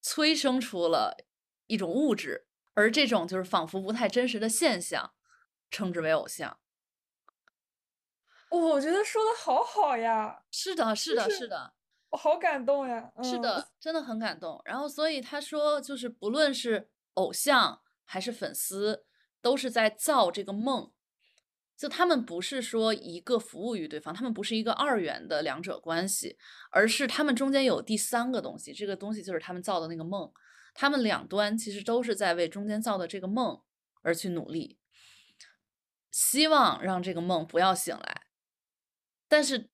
催生出了一种物质，而这种就是仿佛不太真实的现象，称之为偶像。哦我觉得说的好好呀，是的，是的，是的。我好感动呀。嗯，是的，真的很感动。然后，所以他说，就是不论是偶像还是粉丝，都是在造这个梦。就他们不是说一个服务于对方，他们不是一个二元的两者关系，而是他们中间有第三个东西，这个东西就是他们造的那个梦。他们两端其实都是在为中间造的这个梦而去努力，希望让这个梦不要醒来。但是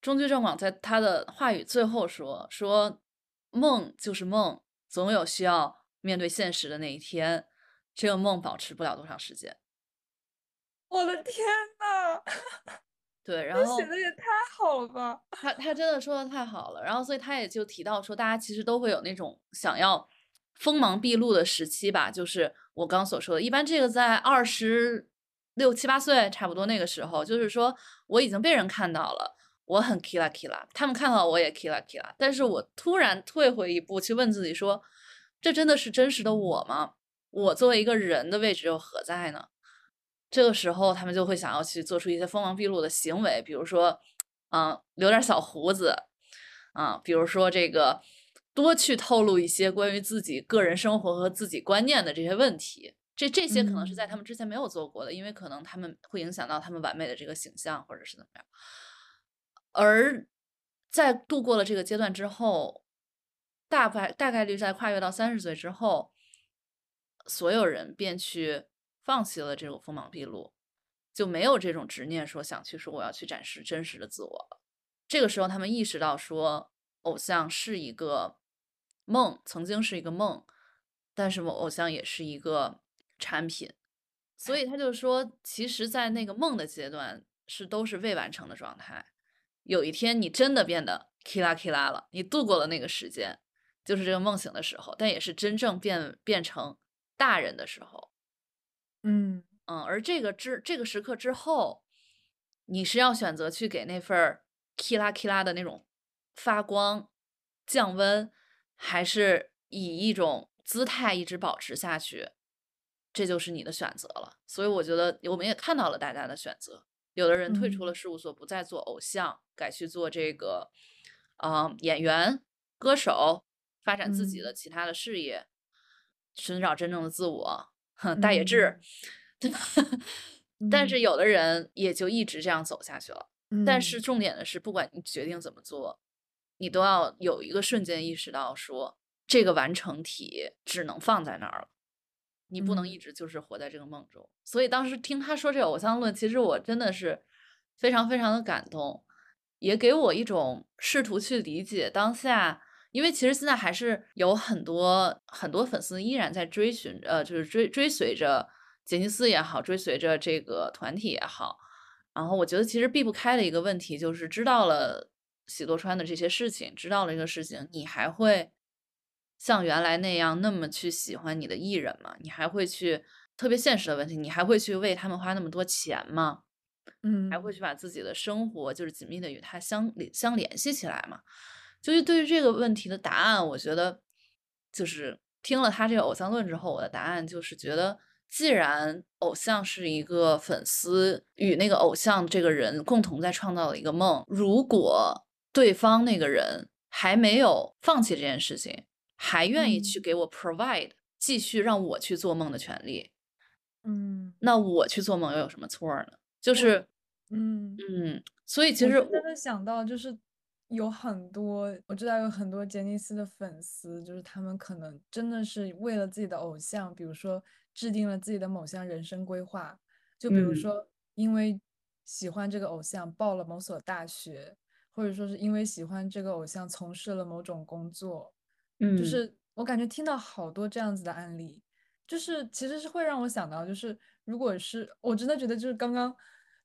中居正广在他的话语最后说：“说梦就是梦，总有需要面对现实的那一天。这个梦保持不了多长时间。我的天呐，”对，然这后写的也太好了吧！他他真的说的太好了，然后所以他也就提到说，大家其实都会有那种想要锋芒毕露的时期吧，就是我刚所说的，一般这个在二十六七八岁差不多那个时候，就是说我已经被人看到了，我很 kila kila，他们看到我也 kila kila，但是我突然退回一步去问自己说，这真的是真实的我吗？我作为一个人的位置又何在呢？这个时候，他们就会想要去做出一些锋芒毕露的行为，比如说，嗯、留点小胡子，啊、比如说这个多去透露一些关于自己个人生活和自己观念的这些问题。这这些可能是在他们之前没有做过的，因为可能他们会影响到他们完美的这个形象，或者是怎么样。而在度过了这个阶段之后，大概大概率在跨越到三十岁之后，所有人便去放弃了这种锋芒毕露，就没有这种执念说想去说我要去展示真实的自我了。这个时候，他们意识到说，偶像是一个梦，曾经是一个梦，但是我偶像也是一个产品，所以他就说，其实，在那个梦的阶段是都是未完成的状态。有一天，你真的变得 kila kila 了，你度过了那个时间，就是这个梦醒的时候，但也是真正变变成大人的时候。嗯嗯，而这个之这个时刻之后，你是要选择去给那份儿 kila kila 的那种发光降温，还是以一种姿态一直保持下去？这就是你的选择了。所以我觉得我们也看到了大家的选择，有的人退出了嗯事务所，不再做偶像，改去做这个，嗯、演员、歌手，发展自己的嗯其他的事业，寻找真正的自我。哼，大野智，对吧？但是嗯有的人也就一直这样走下去了。但嗯是重点的是，不管你决定怎么做，你都要有一个瞬间意识到说，这个完成体只能放在那儿了，你不能一嗯直就是活在这个梦中。所以当时听他说这个偶像论，其实我真的是非常非常的感动，也给我一种试图去理解当下。因为其实现在还是有很多很多粉丝依然在追寻，呃，就是追追随着杰尼斯也好，追随着这个团体也好，然后我觉得其实避不开的一个问题就是知道了喜多川的这些事情，知道了这个事情，你还会像原来那样那么去喜欢你的艺人吗？你还会去特别现实的问题，你还会去为他们花那么多钱吗？嗯，还会去把自己的生活就是紧密的与他相联相联系起来嘛？就是对于这个问题的答案，我觉得就是听了他这个偶像论之后，我的答案就是觉得，既然偶像是一个粉丝与那个偶像这个人共同在创造的一个梦，如果对方那个人还没有放弃这件事情，还愿意去嗯给我 provide 继续让我去做梦的权利，嗯那我去做梦又有什么错儿呢？就是。嗯，嗯，所以其实我是真的想到，就是有很多我知道有很多杰尼斯的粉丝，就是他们可能真的是为了自己的偶像，比如说制定了自己的某项人生规划，就比如嗯。说因为喜欢这个偶像报了某所大学，或者说是因为喜欢这个偶像从事了某种工作，就嗯。是我感觉听到好多这样子的案例，就是其实是会让我想到，就是如果是我真的觉得就是刚刚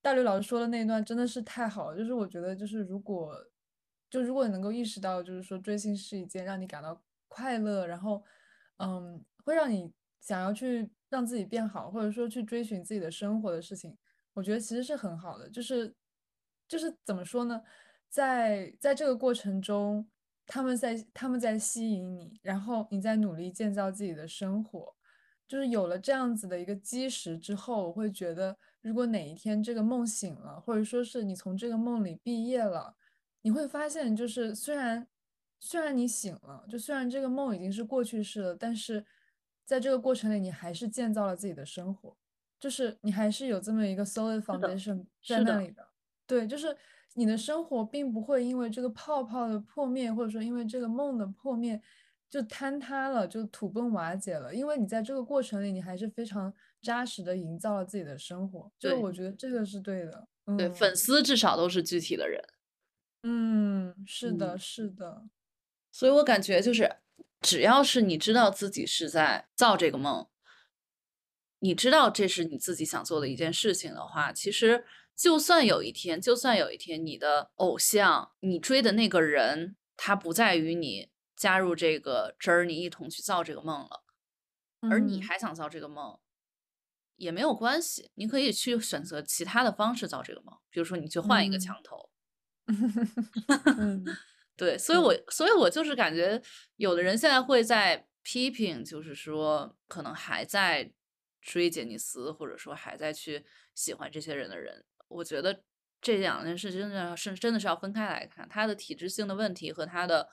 大刘老师说的那一段真的是太好了，就是我觉得就是如果就如果你能够意识到，就是说追星是一件让你感到快乐，然后嗯会让你想要去让自己变好，或者说去追寻自己的生活的事情，我觉得其实是很好的，就是就是怎么说呢，在在这个过程中。他们在他们在吸引你，然后你在努力建造自己的生活，就是有了这样子的一个基石之后，我会觉得，如果哪一天这个梦醒了，或者说是你从这个梦里毕业了，你会发现，就是虽然虽然你醒了，就虽然这个梦已经是过去式了，但是在这个过程里，你还是建造了自己的生活，就是你还是有这么一个 solid 的 foundation 在是那里的。对，就是你的生活并不会因为这个泡泡的破灭，或者说因为这个梦的破灭就坍塌了，就土崩瓦解了。因为你在这个过程里，你还是非常扎实的营造了自己的生活。就是我觉得这个是对的。对，嗯粉丝至少都是具体的人，嗯，是的，嗯。是的，所以我感觉就是，只要是你知道自己是在造这个梦，你知道这是你自己想做的一件事情的话，其实就算有一天，就算有一天你的偶像，你追的那个人，他不再与你加入这个 journey 一同去造这个梦了，而你嗯。还想造这个梦，也没有关系，你可以去选择其他的方式造这个梦，比如说你去换一个嗯。墙头。嗯。对，所以我所以我就是感觉，有的人现在会在批评，就是说可能还在追杰尼斯，或者说还在去喜欢这些人的人，我觉得这两件事真的是真的是要分开来看，他的体制性的问题和他的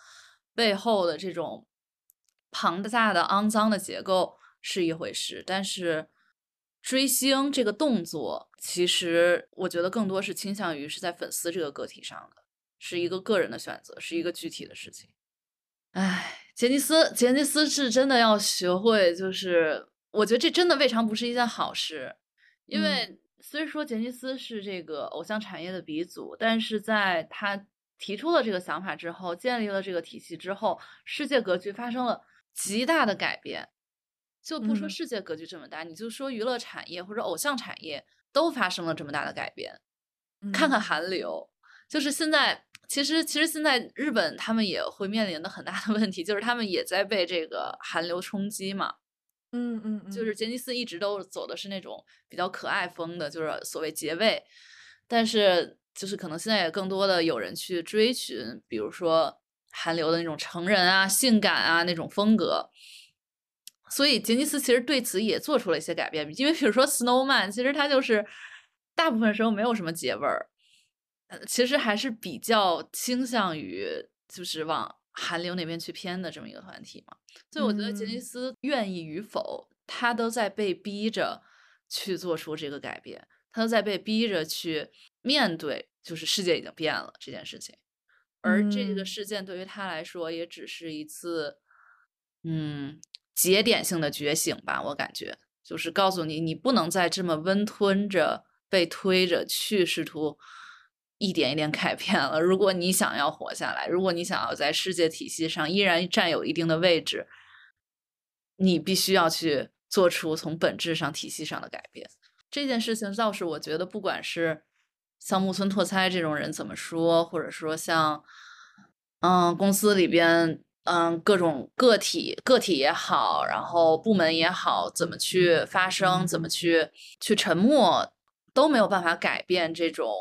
背后的这种庞大的肮脏的结构是一回事，但是追星这个动作，其实我觉得更多是倾向于是在粉丝这个个体上的。是一个个人的选择，是一个具体的事情。唉，杰尼斯，杰尼斯是真的要学会，就是我觉得这真的未尝不是一件好事，因为虽说杰尼斯是这个偶像产业的鼻祖，但是在他提出了这个想法之后，建立了这个体系之后，世界格局发生了极大的改变。就不说嗯世界格局这么大，你就说娱乐产业或者偶像产业都发生了这么大的改变。看看嗯韩流，就是现在，其实其实现在日本他们也会面临的很大的问题，就是他们也在被这个韩流冲击嘛。嗯嗯，就是杰尼斯一直都走的是那种比较可爱风的，就是所谓结尾，但是就是可能现在也更多的有人去追寻，比如说韩流的那种成人啊、性感啊那种风格。所以杰尼斯其实对此也做出了一些改变，因为比如说 Snowman，其实他就是大部分时候没有什么结味儿，呃，其实还是比较倾向于就是往韩流那边去偏的这么一个团体嘛。所以我觉得杰尼嗯斯愿意与否，他都在被逼着去做出这个改变，他都在被逼着去面对，就是世界已经变了这件事情。而这个嗯事件对于他来说，也只是一次，嗯，节点性的觉醒吧。我感觉就是告诉你，你不能再这么温吞着被推着去试图一点一点改变了。如果你想要活下来，如果你想要在世界体系上依然占有一定的位置，你必须要去做出从本质上、体系上的改变。这件事情倒是我觉得，不管是像木村拓哉这种人怎么说，或者说像嗯公司里边嗯各种个体个体也好，然后部门也好，怎么去发声，怎么去去沉默，都没有办法改变这种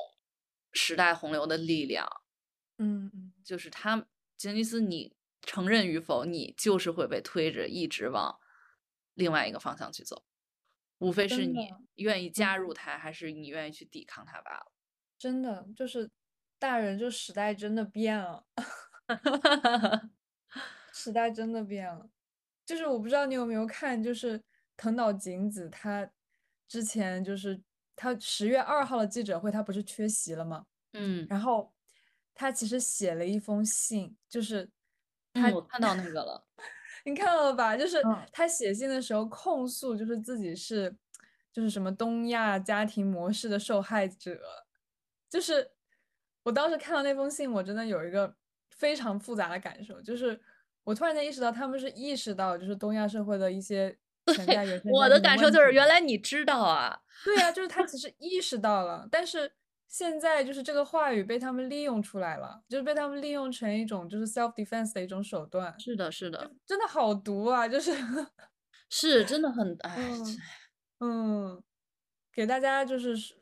时代洪流的力量。嗯嗯，就是他杰尼斯，你承认与否，你就是会被推着一直往另外一个方向去走。无非是你愿意加入他，还是你愿意去抵抗他罢了。真的就是大人，就时代真的变了，时代真的变了。就是我不知道你有没有看，就是藤岛景子她之前就是她十月二号的记者会，她不是缺席了吗？嗯然后她其实写了一封信，就是嗯，我看到那个了。你看到了吧？就是嗯他写信的时候控诉，就是自己是，就是什么东亚家庭模式的受害者。就是我当时看到那封信，我真的有一个非常复杂的感受，就是我突然间意识到，他们是意识到就是东亚社会的一些 潜在原生我的感受就是，原来你知道啊。对呀、就是他其实意识到了，但是现在就是这个话语被他们利用出来了，就是被他们利用成一种就是 self defense 的一种手段，是的，是的，真的好毒啊！就是是真的很 哎，嗯嗯，给大家就是是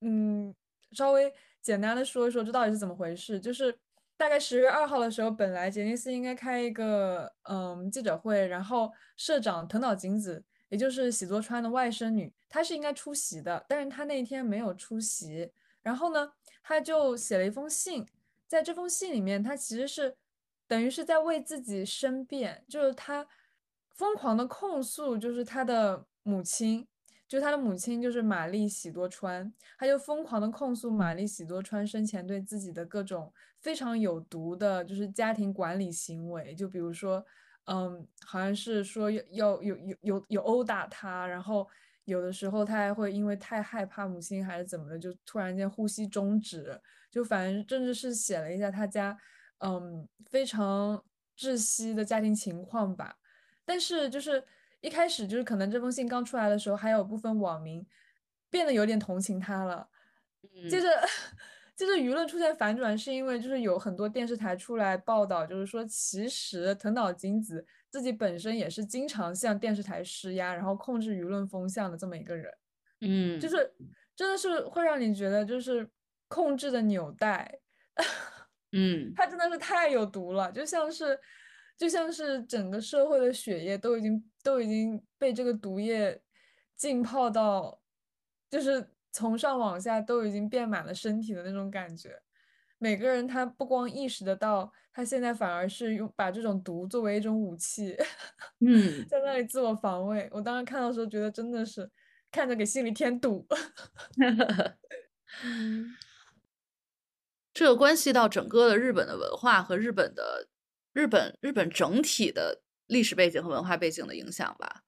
嗯稍微简单的说一说这到底是怎么回事。就是大概十月二号的时候，本来杰尼斯应该开一个嗯记者会，然后社长藤岛景子，也就是喜多川的外甥女，她是应该出席的，但是她那天没有出席。然后呢，她就写了一封信，在这封信里面，她其实是等于是在为自己申辩，就是她疯狂的控诉，就是她的母亲，就是她的母亲就是玛丽喜多川，她就疯狂的控诉玛丽喜多川生前对自己的各种非常有毒的，就是家庭管理行为，就比如说，嗯，好像是说要要有有有有殴打他，然后有的时候他还会因为太害怕母亲还是怎么的，就突然间呼吸终止，就反正甚至是写了一下他家，嗯，非常窒息的家庭情况吧。但是就是一开始就是可能这封信刚出来的时候，还有部分网民变得有点同情他了。接嗯着，接着舆论出现反转，是因为就是有很多电视台出来报道，就是说其实藤岛景子自己本身也是经常向电视台施压，然后控制舆论风向的这么一个人，嗯，就是真的是会让你觉得就是控制的纽带。嗯 他真的是太有毒了，就像是就像是整个社会的血液都已经都已经被这个毒液浸泡到，就是从上往下都已经遍满了身体的那种感觉。每个人他不光意识得到，他现在反而是用把这种毒作为一种武器，嗯，在那里自我防卫。我当时看到的时候，觉得真的是看着给心里添堵。嗯 这个关系到整个的日本的文化和日本的日本日本整体的历史背景和文化背景的影响吧。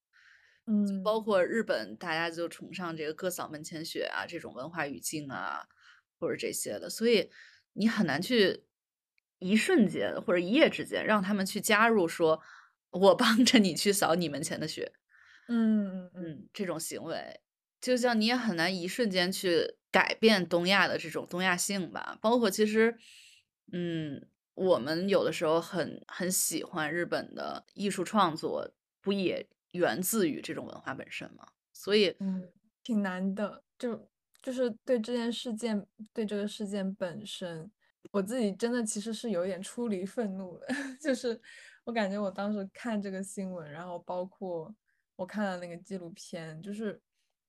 嗯，包括日本，大家就崇尚这个哥嫂门前雪啊，这种文化语境啊，或者这些的，所以你很难去一瞬间或者一夜之间让他们去加入说，我帮着你去扫你门前的雪，嗯嗯嗯嗯，这种行为，就像你也很难一瞬间去改变东亚的这种东亚性吧。包括其实，嗯，我们有的时候很很喜欢日本的艺术创作，不也源自于这种文化本身吗？所以，嗯，挺难的，就就是对这件事件，对这个事件本身，我自己真的其实是有点出离愤怒的，就是我感觉我当时看这个新闻，然后包括我看了那个纪录片，就是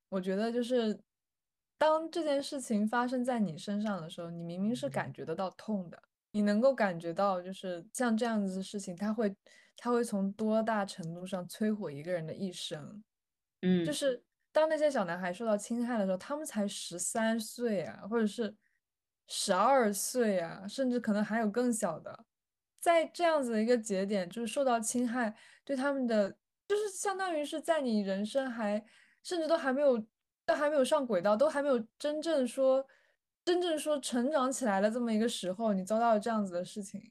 我觉得就是当这件事情发生在你身上的时候，你明明是感觉得到痛的，你能够感觉到就是像这样子的事情，它会它会从多大程度上摧毁一个人的一生。嗯，就是当那些小男孩受到侵害的时候，他们才十三岁啊，或者是十二岁啊，甚至可能还有更小的，在这样子的一个节点，就是受到侵害，对他们的就是相当于是在你人生还甚至都还没有都还没有上轨道，都还没有真正说真正说成长起来的这么一个时候，你遭到了这样子的事情，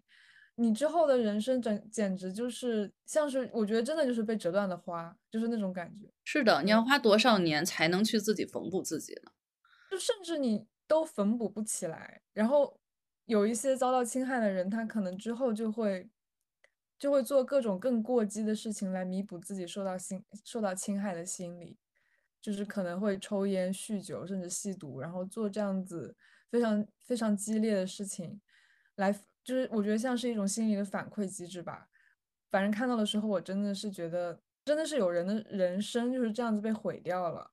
你之后的人生整简直就是像是，我觉得真的就是被折断的花，就是那种感觉。是的，你要花多少年才能去自己缝补自己呢？就甚至你都缝补不起来，然后有一些遭到侵害的人，他可能之后就会就会做各种更过激的事情来弥补自己受到心受到侵害的心理，就是可能会抽烟、酗酒，甚至吸毒，然后做这样子非常非常激烈的事情，来就是我觉得像是一种心理的反馈机制吧。反正看到的时候，我真的是觉得真的是有人的人生就是这样子被毁掉了，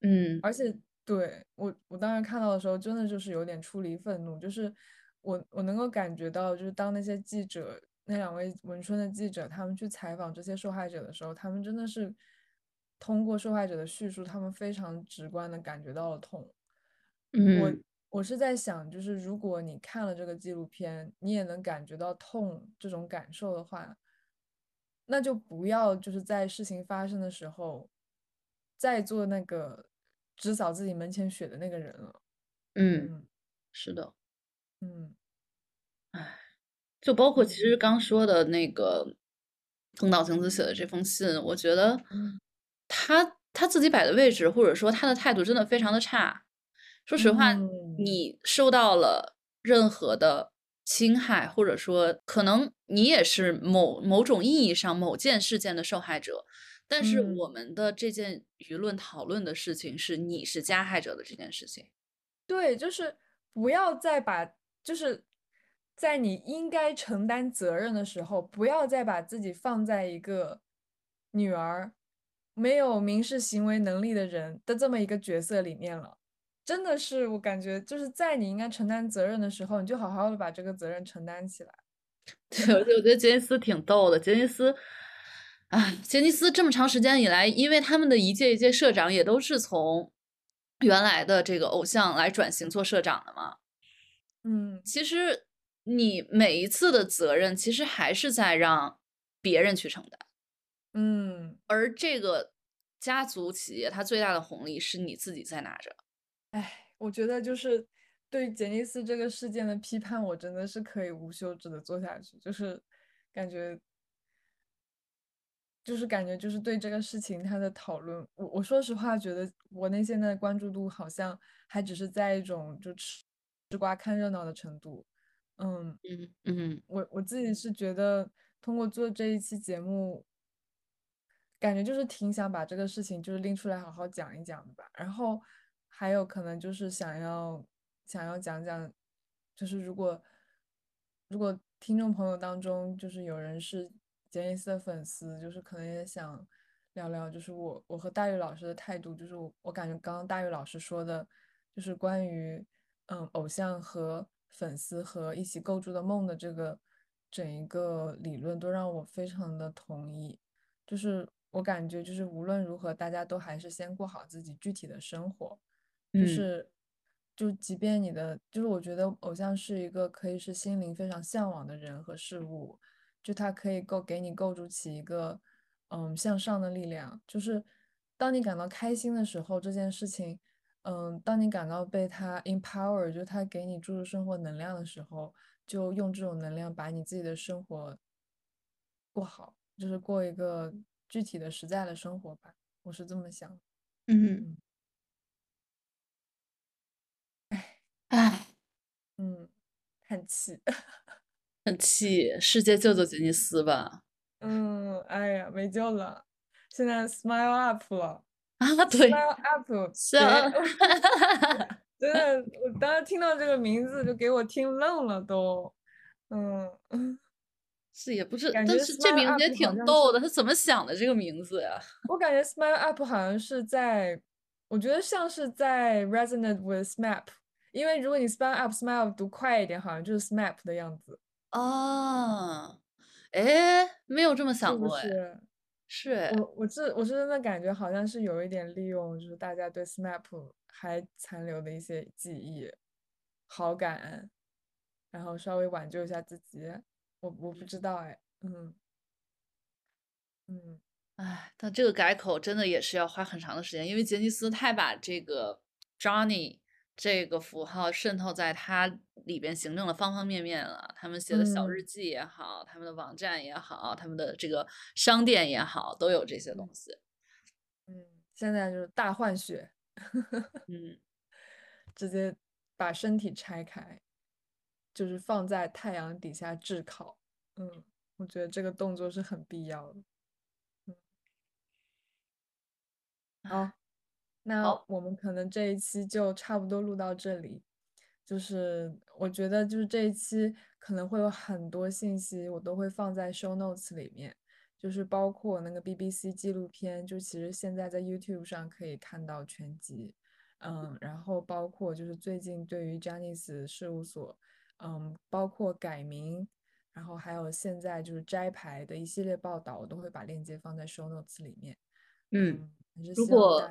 嗯，而且。对我，我当时看到的时候，真的就是有点出离愤怒。就是我，我能够感觉到，就是当那些记者，那两位文春的记者，他们去采访这些受害者的时候，他们真的是通过受害者的叙述，他们非常直观的感觉到了痛。嗯。我我是在想，就是如果你看了这个纪录片，你也能感觉到痛这种感受的话，那就不要就是在事情发生的时候再做那个。只扫自己门前雪的那个人了，嗯，是的，嗯，唉，就包括其实刚说的那个藤岛晴子写的这封信，我觉得他他自己摆的位置，或者说他的态度，真的非常的差。说实话，你受到了任何的侵害，或者说可能你也是某某种意义上某件事件的受害者。但是我们的这件舆论讨论的事情是你是加害者的这件事情，对，就是不要再把就是在你应该承担责任的时候，不要再把自己放在一个女儿没有民事行为能力的人的这么一个角色里面了。真的是我感觉就是在你应该承担责任的时候，你就好好的把这个责任承担起来。对，我觉得杰尼斯挺逗的，杰尼斯。啊，杰尼斯这么长时间以来，因为他们的一届一届社长也都是从原来的这个偶像来转型做社长的嘛。嗯，其实你每一次的责任，其实还是在让别人去承担。嗯，而这个家族企业，它最大的红利是你自己在拿着。哎，我觉得就是对杰尼斯这个事件的批判，我真的是可以无休止的做下去，就是感觉。就是感觉，就是对这个事情他的讨论，我我说实话，觉得国内现在的关注度好像还只是在一种就吃吃瓜看热闹的程度。嗯嗯嗯，我我自己是觉得通过做这一期节目，感觉就是挺想把这个事情就是拎出来好好讲一讲的吧。然后还有可能就是想要想要讲讲，就是如果如果听众朋友当中就是有人是。杰尼斯的粉丝就是可能也想聊聊，就是我我和大玉老师的态度，就是我我感觉刚刚大玉老师说的，就是关于嗯偶像和粉丝和一起构筑的梦的这个整一个理论，都让我非常的同意。就是我感觉就是无论如何，大家都还是先过好自己具体的生活，就是就即便你的就是我觉得偶像是一个可以是心灵非常向往的人和事物。就他可以构给你构筑起一个，嗯，向上的力量。就是当你感到开心的时候，这件事情，嗯，当你感到被他 empower，就他给你注入生活能量的时候，就用这种能量把你自己的生活过好，就是过一个具体的、实在的生活吧。我是这么想。嗯。哎哎，嗯，叹气。叹气，世界 救救杰尼斯吧！嗯，哎呀，没救了，现在 Smile Up 了啊，对，Smile Up，是啊，真的，我当时听到这个名字就给我听愣了都，嗯，是也不是，但是这名字也挺逗的，他怎么想的这个名字呀？我感觉 Smile Up 好像是在，我觉得像是在 resonate with SMAP，因为如果你 Smile Up Smile 读快一点，好像就是 SMAP 的样子。哦，哎，没有这么想过，哎，是，我我是我是真的感觉好像是有一点利用，就是大家对 SMAP 还残留的一些记忆、好感，然后稍微挽救一下自己。我我不知道，哎，嗯嗯，哎，但这个改口真的也是要花很长的时间，因为杰尼斯太把这个 Johnny 这个符号渗透在它里边行政的方方面面了。他们写的小日嗯记也好，他们的网站也好，他们的这个商店也好，都有这些东西。嗯，现在就是大换血，嗯，直接把身体拆开，就是放在太阳底下炙烤。嗯，我觉得这个动作是很必要的。嗯，好，那我们可能这一期就差不多录到这里。就是我觉得，就是这一期可能会有很多信息，我都会放在 show notes 里面，就是包括那个 BBC 纪录片，就其实现在在 YouTube 上可以看到全集。嗯，然后包括就是最近对于 Janice 事务所，嗯，包括改名，然后还有现在就是摘牌的一系列报道，我都会把链接放在 show notes 里面。嗯，如果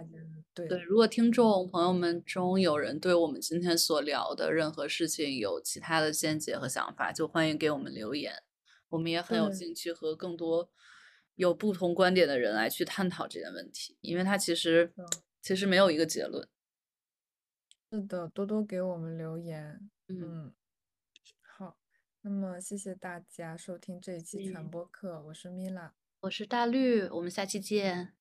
对对，如果听众朋友们中有人对我们今天所聊的任何事情有其他的见解和想法，就欢迎给我们留言。我们也很有兴趣和更多有不同观点的人来去探讨这件问题，因为它其实嗯其实没有一个结论。是的，多多给我们留言。嗯，那么谢谢大家收听这一期传嗯播课，我是米拉，我是大绿，我们下期见。